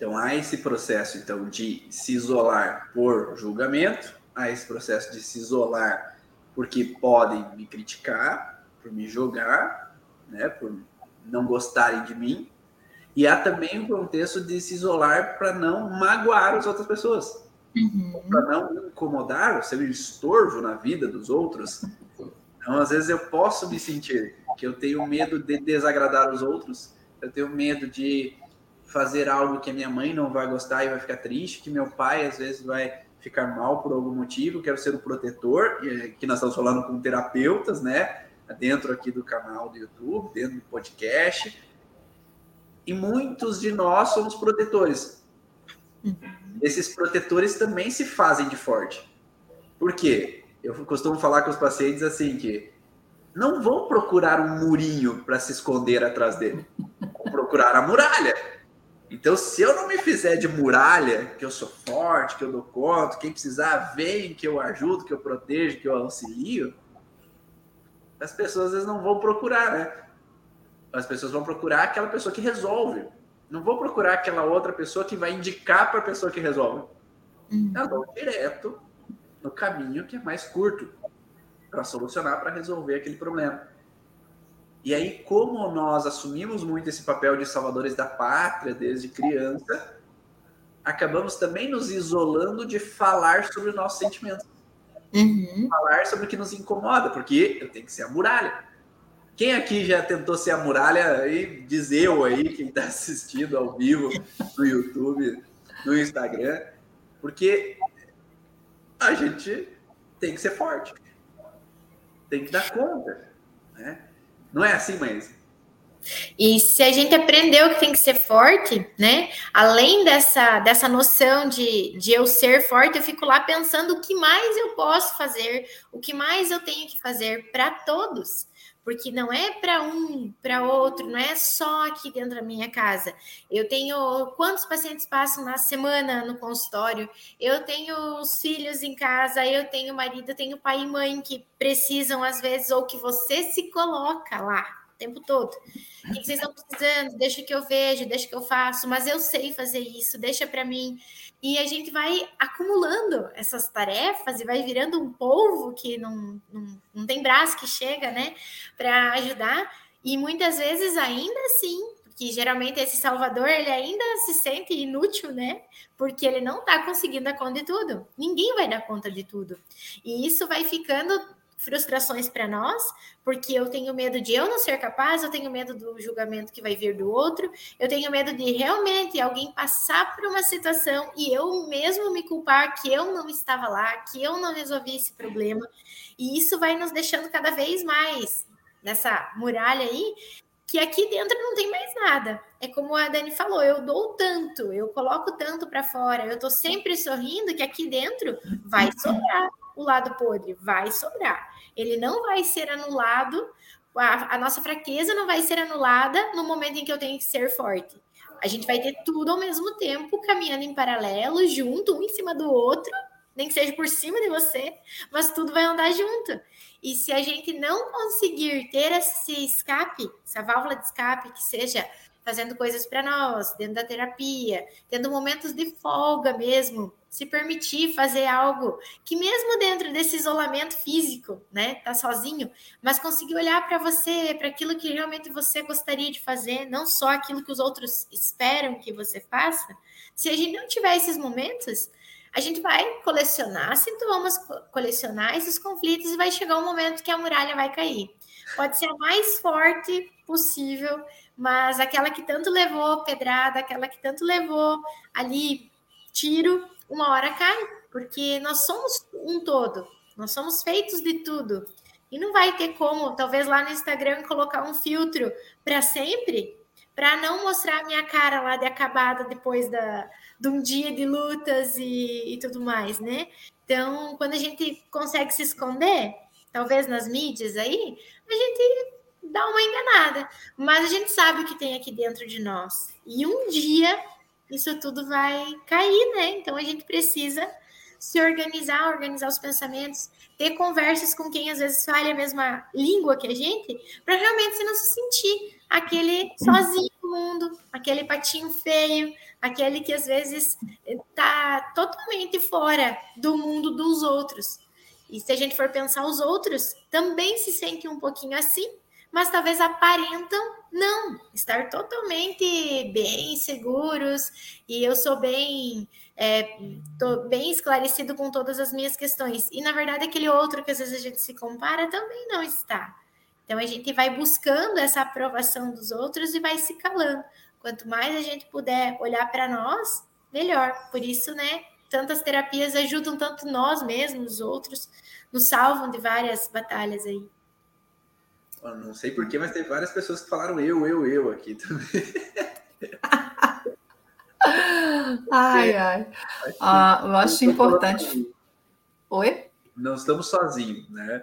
Então há esse processo então de se isolar por julgamento, há esse processo de se isolar porque podem me criticar, por me julgar, né, por não gostarem de mim, e há também o contexto de se isolar para não magoar as outras pessoas, uhum. para não incomodar, ser um estorvo na vida dos outros. Então, às vezes eu posso me sentir que eu tenho medo de desagradar os outros, eu tenho medo de fazer algo que a minha mãe não vai gostar e vai ficar triste, que meu pai às vezes vai ficar mal por algum motivo, quero ser o protetor, e aqui nós estamos falando com terapeutas, né? Dentro aqui do canal do YouTube, dentro do podcast. E muitos de nós somos protetores. Esses protetores também se fazem de forte. Por quê? Eu costumo falar com os pacientes assim que não vão procurar um murinho para se esconder atrás dele. Vão procurar a muralha então, se eu não me fizer de muralha, que eu sou forte, que eu dou conta, quem precisar vem, que eu ajudo, que eu protejo, que eu auxilio, as pessoas às vezes não vão procurar, né? As pessoas vão procurar aquela pessoa que resolve. Não vão procurar aquela outra pessoa que vai indicar para a pessoa que resolve. Uhum. Elas vão direto no caminho que é mais curto para solucionar, para resolver aquele problema. E aí, como nós assumimos muito esse papel de salvadores da pátria desde criança, acabamos também nos isolando de falar sobre os nossos sentimentos. Uhum. Falar sobre o que nos incomoda, porque eu tenho que ser a muralha. Quem aqui já tentou ser a muralha aí, diz eu aí, quem está assistindo ao vivo no YouTube, no Instagram, porque a gente tem que ser forte, tem que dar conta, né? Não é assim, mas. E se a gente aprendeu que tem que ser forte, né? Além dessa, dessa noção de, de eu ser forte, eu fico lá pensando o que mais eu posso fazer, o que mais eu tenho que fazer para todos porque não é para um, para outro, não é só aqui dentro da minha casa. Eu tenho quantos pacientes passam na semana no consultório? Eu tenho os filhos em casa, eu tenho marido, eu tenho pai e mãe que precisam às vezes ou que você se coloca lá tempo todo. O que vocês estão precisando? Deixa que eu vejo, deixa que eu faço, mas eu sei fazer isso, deixa para mim. E a gente vai acumulando essas tarefas e vai virando um polvo que não, não, não tem braço que chega, né, para ajudar. E muitas vezes ainda assim, que geralmente esse salvador ele ainda se sente inútil, né? Porque ele não está conseguindo dar conta de tudo. Ninguém vai dar conta de tudo. E isso vai ficando frustrações para nós, porque eu tenho medo de eu não ser capaz, eu tenho medo do julgamento que vai vir do outro, eu tenho medo de realmente alguém passar por uma situação e eu mesmo me culpar que eu não estava lá, que eu não resolvi esse problema. E isso vai nos deixando cada vez mais nessa muralha aí, que aqui dentro não tem mais nada. É como a Dani falou, eu dou tanto, eu coloco tanto para fora, eu tô sempre sorrindo que aqui dentro vai sobrar o lado podre, vai sobrar. Ele não vai ser anulado, a, a nossa fraqueza não vai ser anulada no momento em que eu tenho que ser forte. A gente vai ter tudo ao mesmo tempo, caminhando em paralelo, junto, um em cima do outro, nem que seja por cima de você, mas tudo vai andar junto. E se a gente não conseguir ter esse escape, essa válvula de escape, que seja fazendo coisas para nós, dentro da terapia, tendo momentos de folga mesmo, se permitir fazer algo que mesmo dentro desse isolamento físico, né, tá sozinho, mas conseguir olhar para você, para aquilo que realmente você gostaria de fazer, não só aquilo que os outros esperam que você faça. Se a gente não tiver esses momentos, a gente vai colecionar sintomas, colecionar esses conflitos e vai chegar um momento que a muralha vai cair. Pode ser a mais forte possível, mas aquela que tanto levou pedrada, aquela que tanto levou ali tiro, uma hora cai, porque nós somos um todo, nós somos feitos de tudo. E não vai ter como, talvez lá no Instagram, colocar um filtro para sempre, para não mostrar a minha cara lá de acabada depois da, de um dia de lutas e, e tudo mais, né? Então, quando a gente consegue se esconder, talvez nas mídias aí, a gente dá uma enganada. Mas a gente sabe o que tem aqui dentro de nós. E um dia isso tudo vai cair, né? Então a gente precisa se organizar, organizar os pensamentos, ter conversas com quem às vezes fala a mesma língua que a gente, para realmente você não se sentir aquele sozinho no mundo, aquele patinho feio, aquele que às vezes está totalmente fora do mundo dos outros. E se a gente for pensar, os outros também se sentem um pouquinho assim, mas talvez aparentam não estar totalmente bem seguros e eu sou bem é, bem esclarecido com todas as minhas questões e na verdade aquele outro que às vezes a gente se compara também não está então a gente vai buscando essa aprovação dos outros e vai se calando Quanto mais a gente puder olhar para nós, melhor. Por isso, né? Tantas terapias ajudam tanto nós mesmos, os outros, nos salvam de várias batalhas aí. Eu não sei porquê, mas tem várias pessoas que falaram eu, eu, eu aqui também. ai, ai. Ah, eu acho importante. Oi? Não estamos sozinhos, né?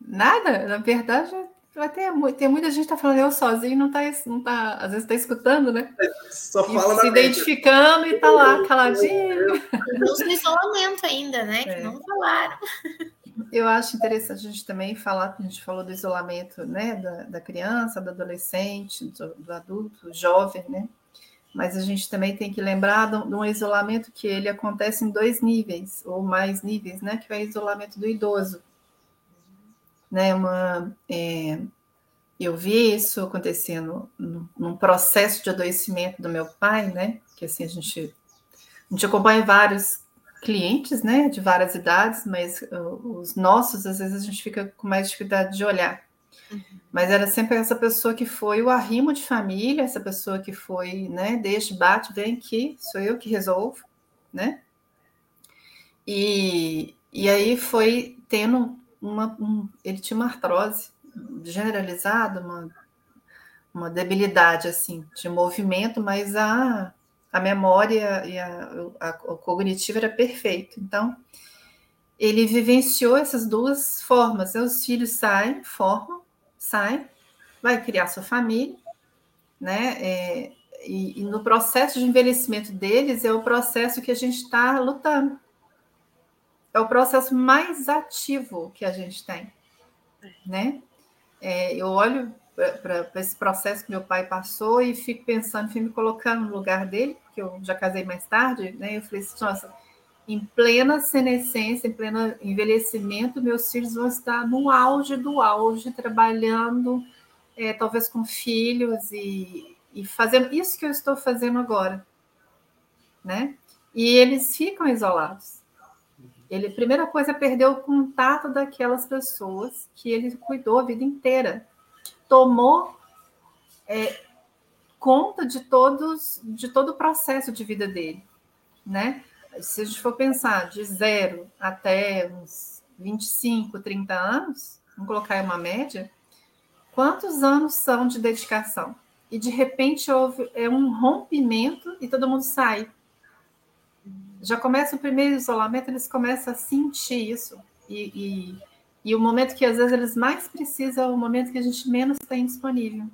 Nada, na verdade, Vai ter, tem muita gente que tá falando eu sozinho, não tá, não tá, às vezes tá escutando, né? Só fala e se identificando e tá lá caladinho. No isolamento ainda, né? É. Que não falaram. Eu acho interessante a gente também falar, a gente falou do isolamento, né? Da, da criança, do adolescente, do, do adulto, jovem, né? Mas a gente também tem que lembrar de um isolamento que ele acontece em dois níveis, ou mais níveis, né? Que é o isolamento do idoso né, uma, é, eu vi isso acontecendo num processo de adoecimento do meu pai, né, que assim a gente, a gente acompanha vários clientes, né, de várias idades, mas uh, os nossos, às vezes a gente fica com mais dificuldade de olhar. Uhum. Mas era sempre essa pessoa que foi o arrimo de família, essa pessoa que foi, né, deixa, bate, vem aqui, sou eu que resolvo, né? E, e aí foi tendo uma, um, ele tinha uma artrose generalizada, uma, uma debilidade assim de movimento, mas a, a memória e a, a, a cognitiva era perfeito. Então, ele vivenciou essas duas formas. Os filhos saem, formam, saem, vai criar sua família, né? É, e, e, no processo de envelhecimento deles é o processo que a gente está lutando é o processo mais ativo que a gente tem, né? É, eu olho para esse processo que meu pai passou e fico pensando, fico me colocando no lugar dele, porque eu já casei mais tarde, né? Eu falei assim, nossa, em plena senescência, em pleno envelhecimento, meus filhos vão estar no auge do auge, trabalhando, é, talvez com filhos e, e fazendo isso que eu estou fazendo agora, né? E eles ficam isolados Ele, a primeira coisa, perdeu o contato daquelas pessoas que ele cuidou a vida inteira. Tomou é, conta de todos, de todo o processo de vida dele, né? Se a gente for pensar de zero até uns 25, 30 anos, vamos colocar uma média, quantos anos são de dedicação? E de repente houve é um rompimento e todo mundo sai já começa o primeiro isolamento, eles começam a sentir isso. E, e, e, o momento que às vezes eles mais precisam é o momento que a gente menos tem disponível.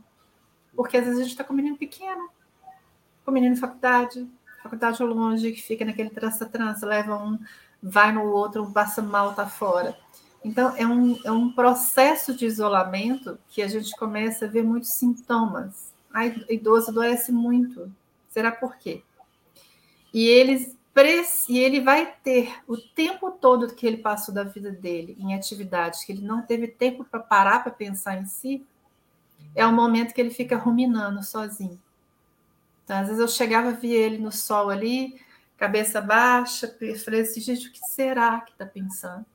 Porque às vezes a gente está com um menino pequeno, com um menino faculdade, faculdade longe, que fica naquele trança-trança, leva um, vai no outro, passa mal, tá fora. Então, é um, é um processo de isolamento que a gente começa a ver muitos sintomas. Ai, idoso adoece muito. Será por quê? E eles e ele vai ter o tempo todo que ele passou da vida dele em atividades que ele não teve tempo para parar para pensar em si, é o momento que ele fica ruminando sozinho. Então, às vezes eu chegava, via ele no sol ali, cabeça baixa, e falei assim, gente, o que será que está pensando?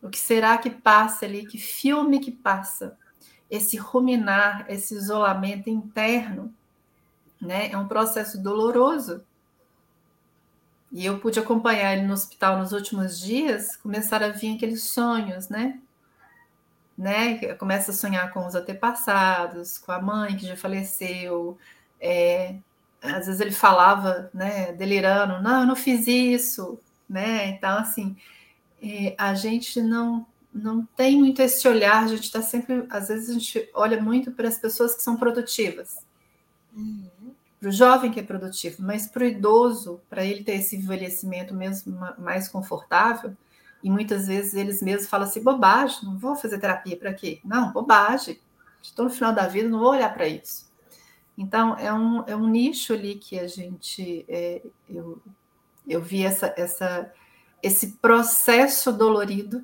O que será que passa ali? Que filme que passa? Esse ruminar, esse isolamento interno, né? É um processo doloroso e eu pude acompanhar ele no hospital nos últimos dias, começaram a vir aqueles sonhos, né? né? Começa a sonhar com os antepassados, com a mãe que já faleceu. É, às vezes ele falava, né, delirando, não, eu não fiz isso, né? Então, assim, é, a gente não não tem muito esse olhar, a gente está sempre, às vezes a gente olha muito para as pessoas que são produtivas. Uhum para o jovem que é produtivo, mas para o idoso, para ele ter esse envelhecimento mesmo mais confortável, e muitas vezes eles mesmos falam assim: bobagem, não vou fazer terapia para quê? Não, bobagem, estou no final da vida, não vou olhar para isso. Então, é um, é um nicho ali que a gente. É, eu, eu vi essa, essa, esse processo dolorido.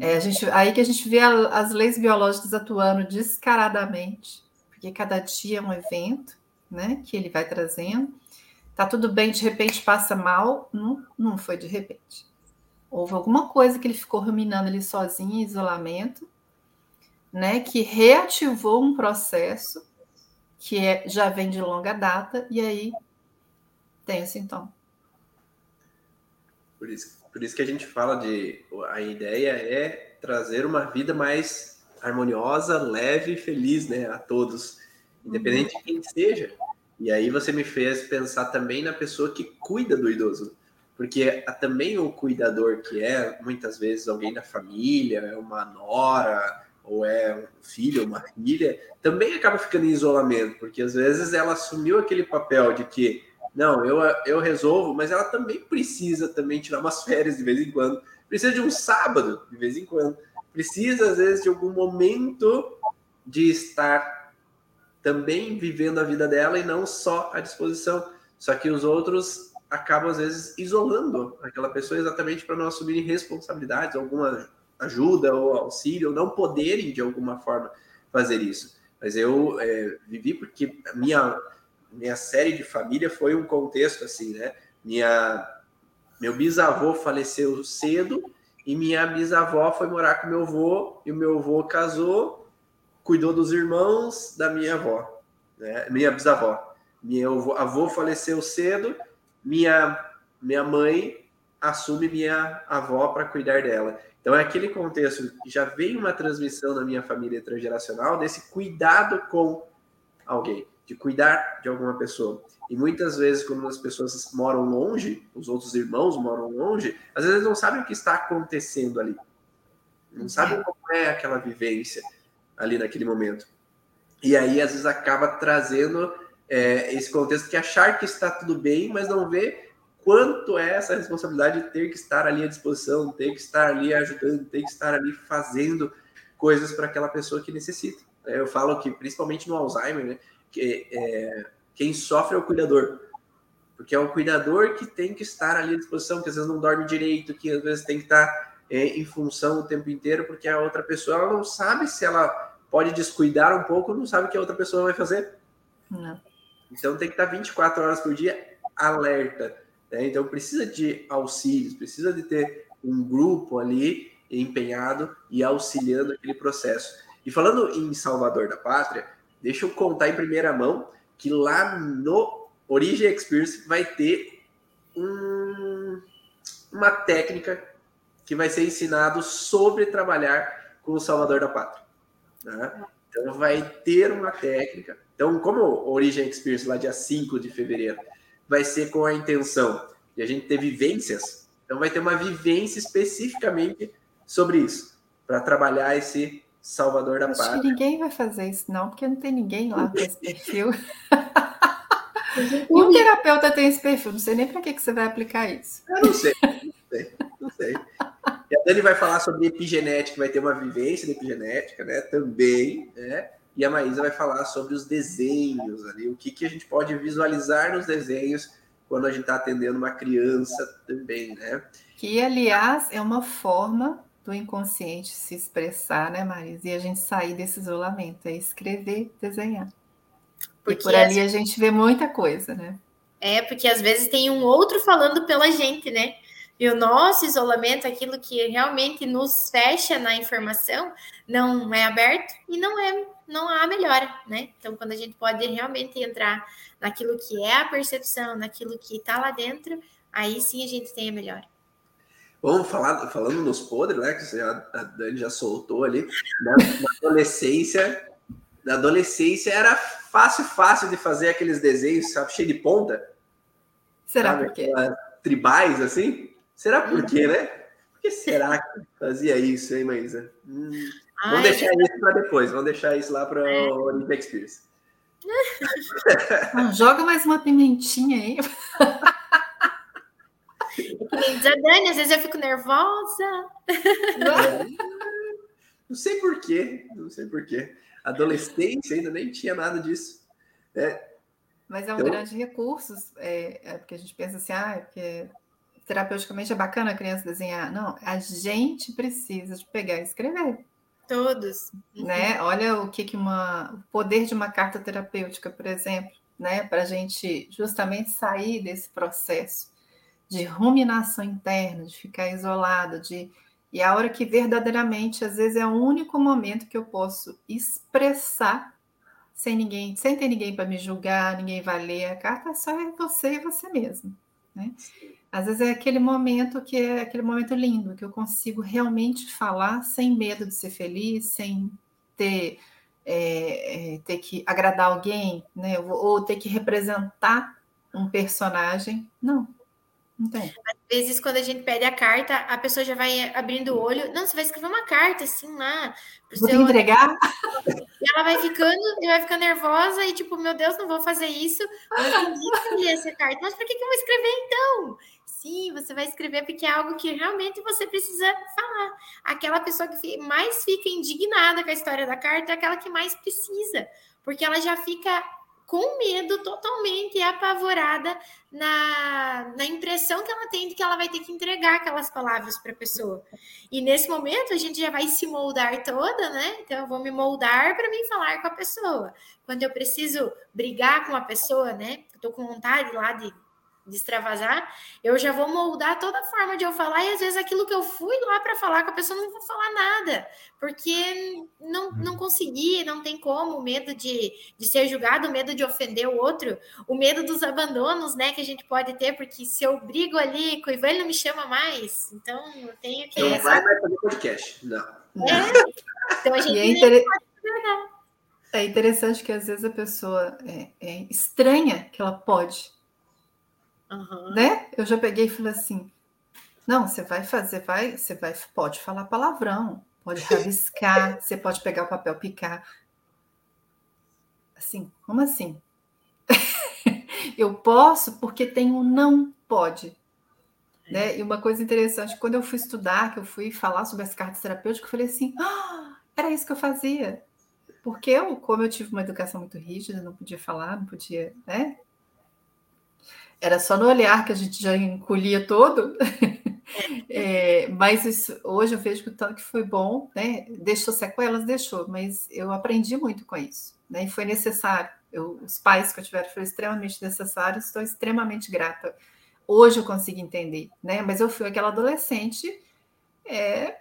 É, a gente, aí que a gente vê a, as leis biológicas atuando descaradamente porque cada dia é um evento, né, que ele vai trazendo. Tá tudo bem, de repente passa mal, não, não foi de repente. Houve alguma coisa que ele ficou ruminando ali sozinho, em isolamento, né, que reativou um processo que é, já vem de longa data, e aí tem o sintoma. Por isso, por isso que a gente fala de a ideia é trazer uma vida mais harmoniosa, leve e feliz, né, a todos, independente de quem seja. E aí você me fez pensar também na pessoa que cuida do idoso, porque também o cuidador que é muitas vezes alguém da família, é uma nora ou é um filho, uma filha, também acaba ficando em isolamento, porque às vezes ela assumiu aquele papel de que não, eu, eu resolvo, mas ela também precisa também tirar umas férias de vez em quando, precisa de um sábado de vez em quando precisa, às vezes, de algum momento de estar também vivendo a vida dela e não só à disposição. Só que os outros acabam, às vezes, isolando aquela pessoa exatamente para não assumirem responsabilidades, alguma ajuda ou auxílio, ou não poderem, de alguma forma, fazer isso. Mas eu é, vivi porque a minha, minha série de família foi um contexto assim, né? Minha, meu bisavô faleceu cedo e minha bisavó foi morar com meu avô, e o meu avô casou, cuidou dos irmãos da minha avó, né? minha bisavó. Meu avô faleceu cedo, minha, minha mãe assume minha avó para cuidar dela. Então, é aquele contexto que já vem uma transmissão na minha família transgeracional desse cuidado com alguém de cuidar de alguma pessoa. E muitas vezes, quando as pessoas moram longe, os outros irmãos moram longe, às vezes não sabem o que está acontecendo ali. Não sabem como é aquela vivência ali naquele momento. E aí, às vezes, acaba trazendo é, esse contexto que achar que está tudo bem, mas não vê quanto é essa responsabilidade de ter que estar ali à disposição, ter que estar ali ajudando, ter que estar ali fazendo coisas para aquela pessoa que necessita. Eu falo que, principalmente no Alzheimer, né? Que é, quem sofre é o cuidador. Porque é o cuidador que tem que estar ali à disposição, que às vezes não dorme direito, que às vezes tem que estar é, em função o tempo inteiro, porque a outra pessoa ela não sabe se ela pode descuidar um pouco, não sabe o que a outra pessoa vai fazer. Não. Então tem que estar 24 horas por dia alerta Né? Então precisa de auxílios, precisa de ter um grupo ali empenhado e auxiliando aquele processo. E falando em Salvador da Pátria, deixa eu contar em primeira mão que lá no Origin Experience vai ter um, uma técnica que vai ser ensinado sobre trabalhar com o Salvador da Pátria. Né? Então vai ter uma técnica. Então, como o Origin Experience lá dia 5 de fevereiro vai ser com a intenção de a gente ter vivências, então vai ter uma vivência especificamente sobre isso, para trabalhar esse Salvador da Acho Pátria. Que ninguém vai fazer isso, não, porque não tem ninguém lá com esse perfil. um terapeuta tem esse perfil, não sei nem para que, que você vai aplicar isso. Eu não sei, não sei, não sei. E a Dani vai falar sobre epigenética, vai ter uma vivência de epigenética, né? Também, né? E a Maísa vai falar sobre os desenhos ali, o que, que a gente pode visualizar nos desenhos quando a gente está atendendo uma criança também, né? Que, aliás, é uma forma do inconsciente se expressar, né, Marisa? E a gente sair desse isolamento, é escrever, desenhar. Porque e por ali a gente vê muita coisa, né? É, porque às vezes tem um outro falando pela gente, né? E o nosso isolamento, aquilo que realmente nos fecha na informação, não é aberto e não é, não há melhora, né? Então, quando a gente pode realmente entrar naquilo que é a percepção, naquilo que está lá dentro, aí sim a gente tem a melhora. Vamos falar, falando nos podres, né? Que a Dani já soltou ali. Na, na, adolescência, na adolescência era fácil, fácil de fazer aqueles desenhos, sabe, cheio de ponta. Será sabe, por quê? Tribais, assim? Será por quê, né? Por que será que fazia isso, hein, Maísa? Hum, vamos deixar isso para depois, vamos deixar isso lá para o é. Olympic Experience. Não, joga mais uma pimentinha aí. Diz a Dani, às vezes eu fico nervosa. Não sei porquê, não sei porquê. Adolescência ainda nem tinha nada disso. Né? Mas é um então... grande recurso, é, é, porque a gente pensa assim, ah, é porque terapeuticamente é bacana a criança desenhar. Não, a gente precisa de pegar e escrever. Todos. Né? Olha o que, que uma, o poder de uma carta terapêutica, por exemplo, né? Para a gente justamente sair desse processo de ruminação interna, de ficar isolado, de e a hora que verdadeiramente, às vezes, é o único momento que eu posso expressar sem ninguém, sem ter ninguém para me julgar, ninguém vai ler a carta, só é você e você mesmo. Né? Às vezes é aquele momento que é aquele momento lindo, que eu consigo realmente falar sem medo de ser feliz, sem ter, é, é, ter que agradar alguém, né? ou ter que representar um personagem. Não, Às vezes, quando a gente pede a carta, a pessoa já vai abrindo o olho. Não, você vai escrever uma carta assim lá. Vou seu... entregar? E ela vai ficando, e vai ficando nervosa e tipo, meu Deus, não vou fazer isso. Eu essa carta. Mas por que, que eu vou escrever então? Sim, você vai escrever porque é algo que realmente você precisa falar. Aquela pessoa que mais fica indignada com a história da carta é aquela que mais precisa, porque ela já fica com medo, totalmente apavorada na, na impressão que ela tem de que ela vai ter que entregar aquelas palavras para a pessoa. E nesse momento a gente já vai se moldar toda, né? Então eu vou me moldar para mim falar com a pessoa. Quando eu preciso brigar com a pessoa, né? Estou com vontade lá de de extravasar, eu já vou moldar toda a forma de eu falar, e às vezes aquilo que eu fui lá para falar com a pessoa não vou falar nada, porque não, não consegui, não tem como, o medo de, de ser julgado, o medo de ofender o outro, o medo dos abandonos, né, que a gente pode ter, porque se eu brigo ali com o Ivan, ele não me chama mais, então eu tenho que... Não vai mais fazer podcast, não. É, então a gente é, inter... é interessante que às vezes a pessoa é, é estranha que ela pode Uhum. Né? Eu já peguei e falei assim: não, você vai fazer, vai, você vai, pode falar palavrão, pode rabiscar, você pode pegar o papel picar. Assim, como assim? eu posso porque tem um não pode. Né? E uma coisa interessante, quando eu fui estudar, que eu fui falar sobre as cartas terapêuticas, eu falei assim: ah, era isso que eu fazia. Porque eu, como eu tive uma educação muito rígida, não podia falar, não podia, né? Era só no olhar que a gente já encolhia todo. É, mas isso, hoje eu vejo que o tanto que foi bom, né? Deixou sequelas, deixou, mas eu aprendi muito com isso, né? E foi necessário. Eu, os pais que eu tiveram foram extremamente necessários, estou extremamente grata Hoje eu consigo entender, né? Mas eu fui aquela adolescente é,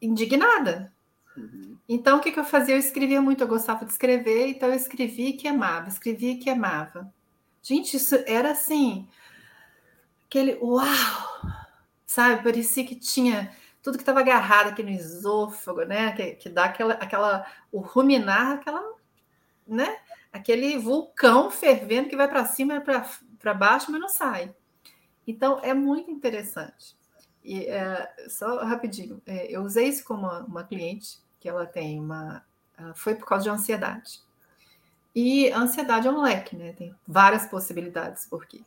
indignada. Uhum. Então, o que, que eu fazia? Eu escrevia muito, eu gostava de escrever, então eu escrevia e queimava, escrevia e queimava. Gente, isso era assim, aquele uau, sabe? Parecia que tinha tudo que estava agarrado aqui no esôfago, né? Que, que dá aquela, aquela, o ruminar, aquela, né? Aquele vulcão fervendo que vai para cima e para baixo, mas não sai. Então é muito interessante. E é, só rapidinho, é, eu usei isso com uma, uma, cliente que ela tem uma, foi por causa de ansiedade. E a ansiedade é um leque, né? Tem várias possibilidades por quê.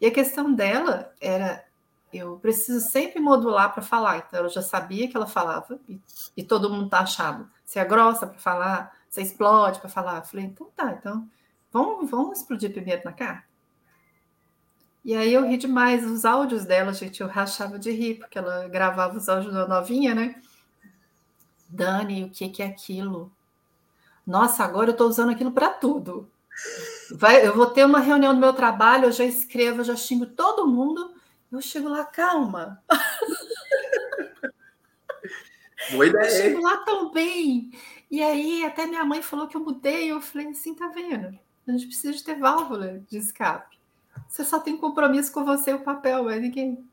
E a questão dela era eu preciso sempre modular para falar. Então, ela já sabia que ela falava, e, e todo mundo tá achando. Você é grossa para falar, você explode para falar. Eu falei, então tá, então vamos, vamos explodir primeiro na cara. E aí eu ri demais. Os áudios dela, gente, eu rachava de rir, porque ela gravava os áudios da novinha, né? Dani, o que, que é aquilo? Nossa, agora eu estou usando aquilo para tudo. Vai, eu vou ter uma reunião do meu trabalho, eu já escrevo, eu já xingo todo mundo eu chego lá, calma. Boa ideia. Eu chego lá tão bem. E aí, até minha mãe falou que eu mudei. Eu falei assim: tá vendo? A gente precisa de ter válvula de escape. Você só tem compromisso com você e o papel, mas ninguém.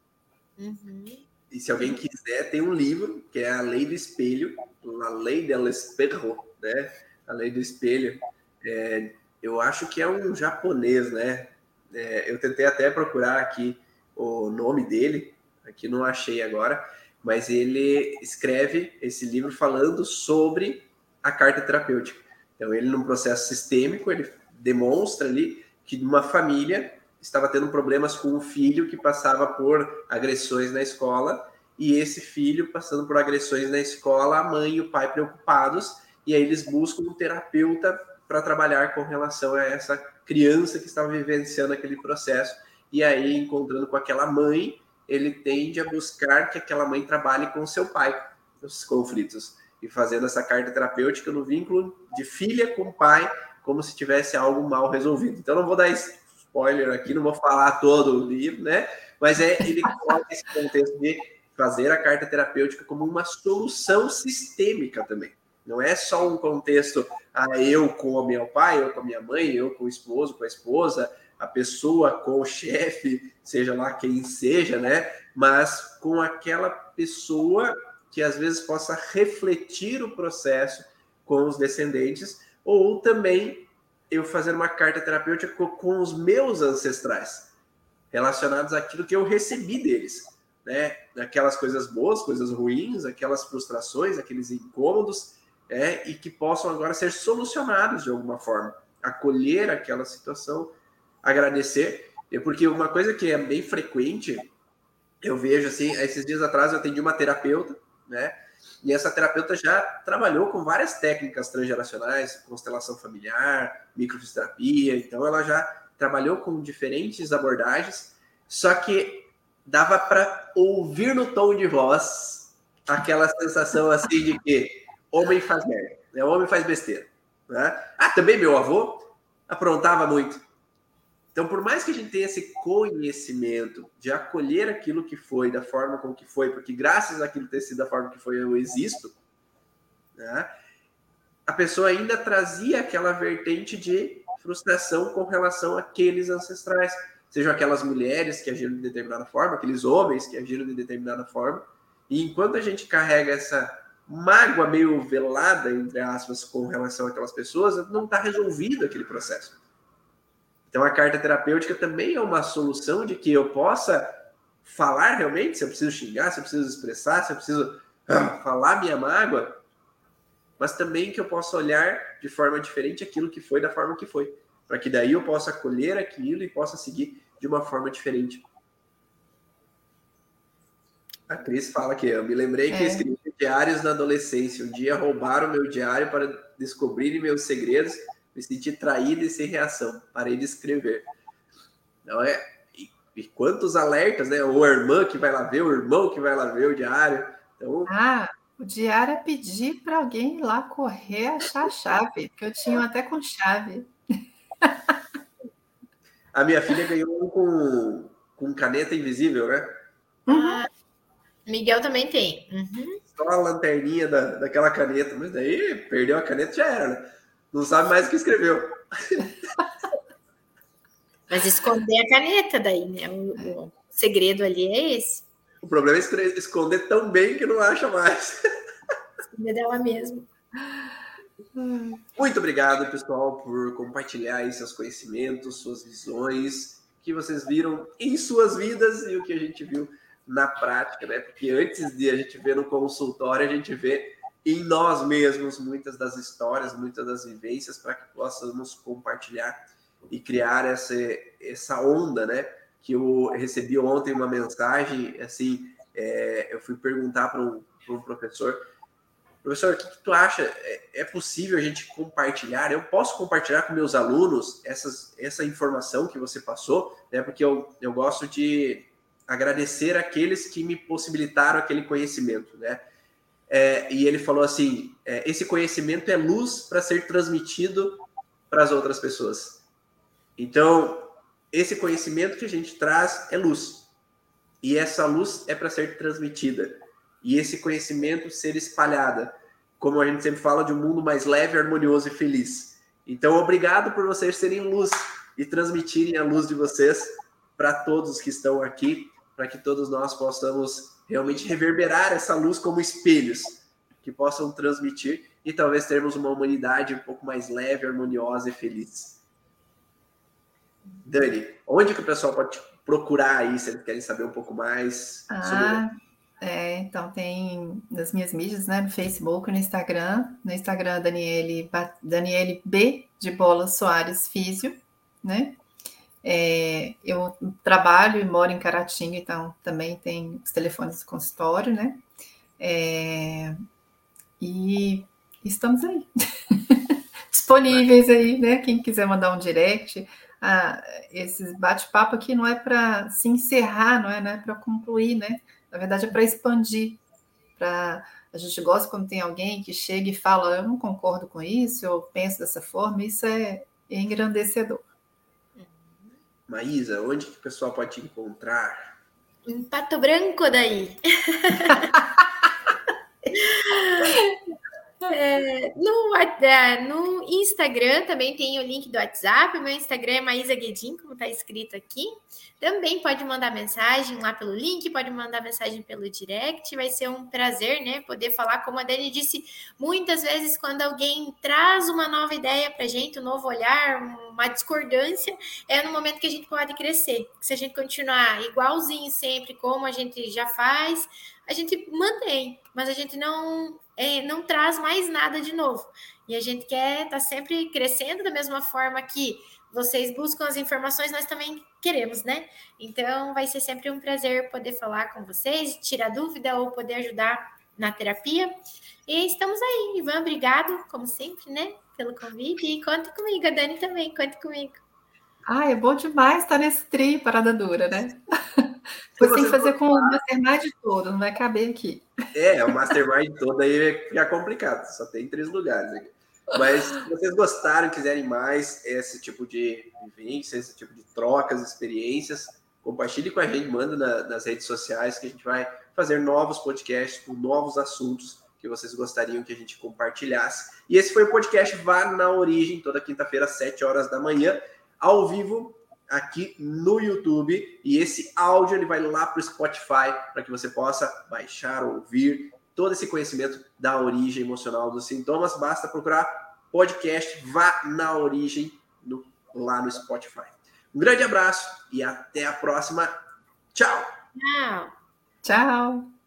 Uhum. E se alguém quiser, tem um livro que é A Lei do Espelho, A Lei del Espejo, né? A Lei do Espelho. É, eu acho que é um japonês, né? É, eu tentei até procurar aqui o nome dele, aqui não achei agora, mas ele escreve esse livro falando sobre a carta terapêutica. Então, ele, num processo sistêmico, ele demonstra ali que uma família estava tendo problemas com um filho que passava por agressões na escola, e esse filho passando por agressões na escola, a mãe e o pai preocupados, e aí eles buscam um terapeuta para trabalhar com relação a essa criança que estava vivenciando aquele processo e aí, encontrando com aquela mãe, ele tende a buscar que aquela mãe trabalhe com seu pai nos conflitos e fazendo essa carta terapêutica no vínculo de filha com pai, como se tivesse algo mal resolvido. Então, não vou dar spoiler aqui, não vou falar todo o livro, né? Mas é ele coloca esse contexto de fazer a carta terapêutica como uma solução sistêmica também. Não é só um contexto, ah, eu com o meu pai, eu com a minha mãe, eu com o esposo, com a esposa, a pessoa com o chefe, seja lá quem seja, né? Mas com aquela pessoa que às vezes possa refletir o processo com os descendentes, ou também eu fazer uma carta terapêutica com os meus ancestrais, relacionados àquilo que eu recebi deles, né? Aquelas coisas boas, coisas ruins, aquelas frustrações, aqueles incômodos, é, e que possam agora ser solucionados de alguma forma, acolher aquela situação agradecer, porque uma coisa que é bem frequente, eu vejo assim, esses dias atrás eu atendi uma terapeuta, né? E essa terapeuta já trabalhou com várias técnicas transgeracionais, constelação familiar, microfisioterapia, então ela já trabalhou com diferentes abordagens, só que dava para ouvir no tom de voz aquela sensação assim de que homem faz merda, né? homem faz besteira. Né? Ah, também meu avô aprontava muito. Então, por mais que a gente tenha esse conhecimento de acolher aquilo que foi, da forma como que foi, porque graças àquilo ter sido da forma que foi, eu existo, né? a pessoa ainda trazia aquela vertente de frustração com relação àqueles ancestrais, sejam aquelas mulheres que agiram de determinada forma, aqueles homens que agiram de determinada forma, e enquanto a gente carrega essa mágoa meio velada, entre aspas, com relação àquelas pessoas, não está resolvido aquele processo. Então a carta terapêutica também é uma solução de que eu possa falar realmente, se eu preciso xingar, se eu preciso expressar, se eu preciso ah, falar minha mágoa, mas também que eu possa olhar de forma diferente aquilo que foi da forma que foi, para que daí eu possa acolher aquilo e possa seguir de uma forma diferente. A Cris fala que eu me lembrei que é. escrevi diários na adolescência. Um dia roubaram meu diário para descobrirem meus segredos me senti traído e sem reação. Parei de escrever. Não é? E, e, quantos alertas, né? O irmã que vai lá ver, o irmão que vai lá ver o diário. Então... Ah, o diário é pedir para alguém ir lá correr achar a chave, porque eu tinha até com chave. A minha filha ganhou um com com caneta invisível, né? Uhum. Miguel também tem. Uhum. Só a lanterninha da, daquela caneta, mas daí perdeu a caneta já era, né? Não sabe mais o que escreveu. Mas esconder a caneta daí, né? O, o segredo ali é esse. O problema é esconder tão bem que não acha mais. Esconder dela mesmo. Muito obrigado, pessoal, por compartilhar aí seus conhecimentos, suas visões, que vocês viram em suas vidas e o que a gente viu na prática, né? Porque antes de a gente ver no consultório, a gente vê em nós mesmos muitas das histórias, muitas das vivências para que possamos compartilhar e criar essa, essa onda, né? Que eu recebi ontem uma mensagem, assim, é, eu fui perguntar para um, um, professor, professor, o que, que tu acha? É, é, possível a gente compartilhar? Eu posso compartilhar com meus alunos essas, essa informação que você passou, né? Porque eu, eu gosto de agradecer aqueles que me possibilitaram aquele conhecimento, né? É, e ele falou assim: é, esse conhecimento é luz para ser transmitido para as outras pessoas. Então, esse conhecimento que a gente traz é luz. E essa luz é para ser transmitida. E esse conhecimento ser espalhada. Como a gente sempre fala, de um mundo mais leve, harmonioso e feliz. Então, obrigado por vocês serem luz e transmitirem a luz de vocês para todos que estão aqui, para que todos nós possamos realmente reverberar essa luz como espelhos que possam transmitir e talvez termos uma humanidade um pouco mais leve, harmoniosa e feliz. Dani, onde que o pessoal pode procurar aí, se eles querem saber um pouco mais ah, sobre... É, então tem nas minhas mídias, né, no Facebook, no Instagram, no Instagram Daniele, Daniele B de Bola Soares Físio, né? É, eu trabalho e moro em Caratinga, então também tem os telefones do consultório, né? É, e estamos aí, disponíveis aí, né? Quem quiser mandar um direct, ah, esse bate-papo aqui não é para se encerrar, não é, é para concluir, né? Na verdade, é para expandir. Pra... A gente gosta quando tem alguém que chega e fala, eu não concordo com isso, eu penso dessa forma, isso é engrandecedor. Maísa, onde que o pessoal pode te encontrar? Em Pato Branco daí. É, no, é, no Instagram também tem o link do WhatsApp. Meu Instagram é Maísa Guedin, como está escrito aqui. Também pode mandar mensagem lá pelo link, pode mandar mensagem pelo direct. Vai ser um prazer, né? Poder falar, como a Dani disse, muitas vezes quando alguém traz uma nova ideia para gente, um novo olhar, uma discordância, é no momento que a gente pode crescer. Se a gente continuar igualzinho sempre, como a gente já faz, a gente mantém, mas a gente não é, não traz mais nada de novo. E a gente quer estar tá sempre crescendo da mesma forma que vocês buscam as informações, nós também queremos, né? Então vai ser sempre um prazer poder falar com vocês, tirar dúvida ou poder ajudar na terapia. E estamos aí, Ivan, obrigado, como sempre, né, pelo convite. E conta comigo, a Dani também, conta comigo. Ah, é bom demais estar nesse trio parada dura, né? Você tem que fazer com o mastermind todo, não vai caber aqui. É, o mastermind todo aí fica complicado, só tem três lugares aqui. Mas se vocês gostaram, quiserem mais esse tipo de vivência, esse tipo de trocas, experiências, compartilhe com a gente, manda na, nas redes sociais que a gente vai fazer novos podcasts com novos assuntos que vocês gostariam que a gente compartilhasse. E esse foi o podcast Vá na Origem, toda quinta-feira, às 7 horas da manhã, ao vivo aqui no YouTube e esse áudio ele vai lá para o Spotify para que você possa baixar, ouvir todo esse conhecimento da origem emocional dos sintomas. Basta procurar podcast Vá na Origem no, lá no Spotify. Um grande abraço e até a próxima. Tchau. Tchau. Tchau.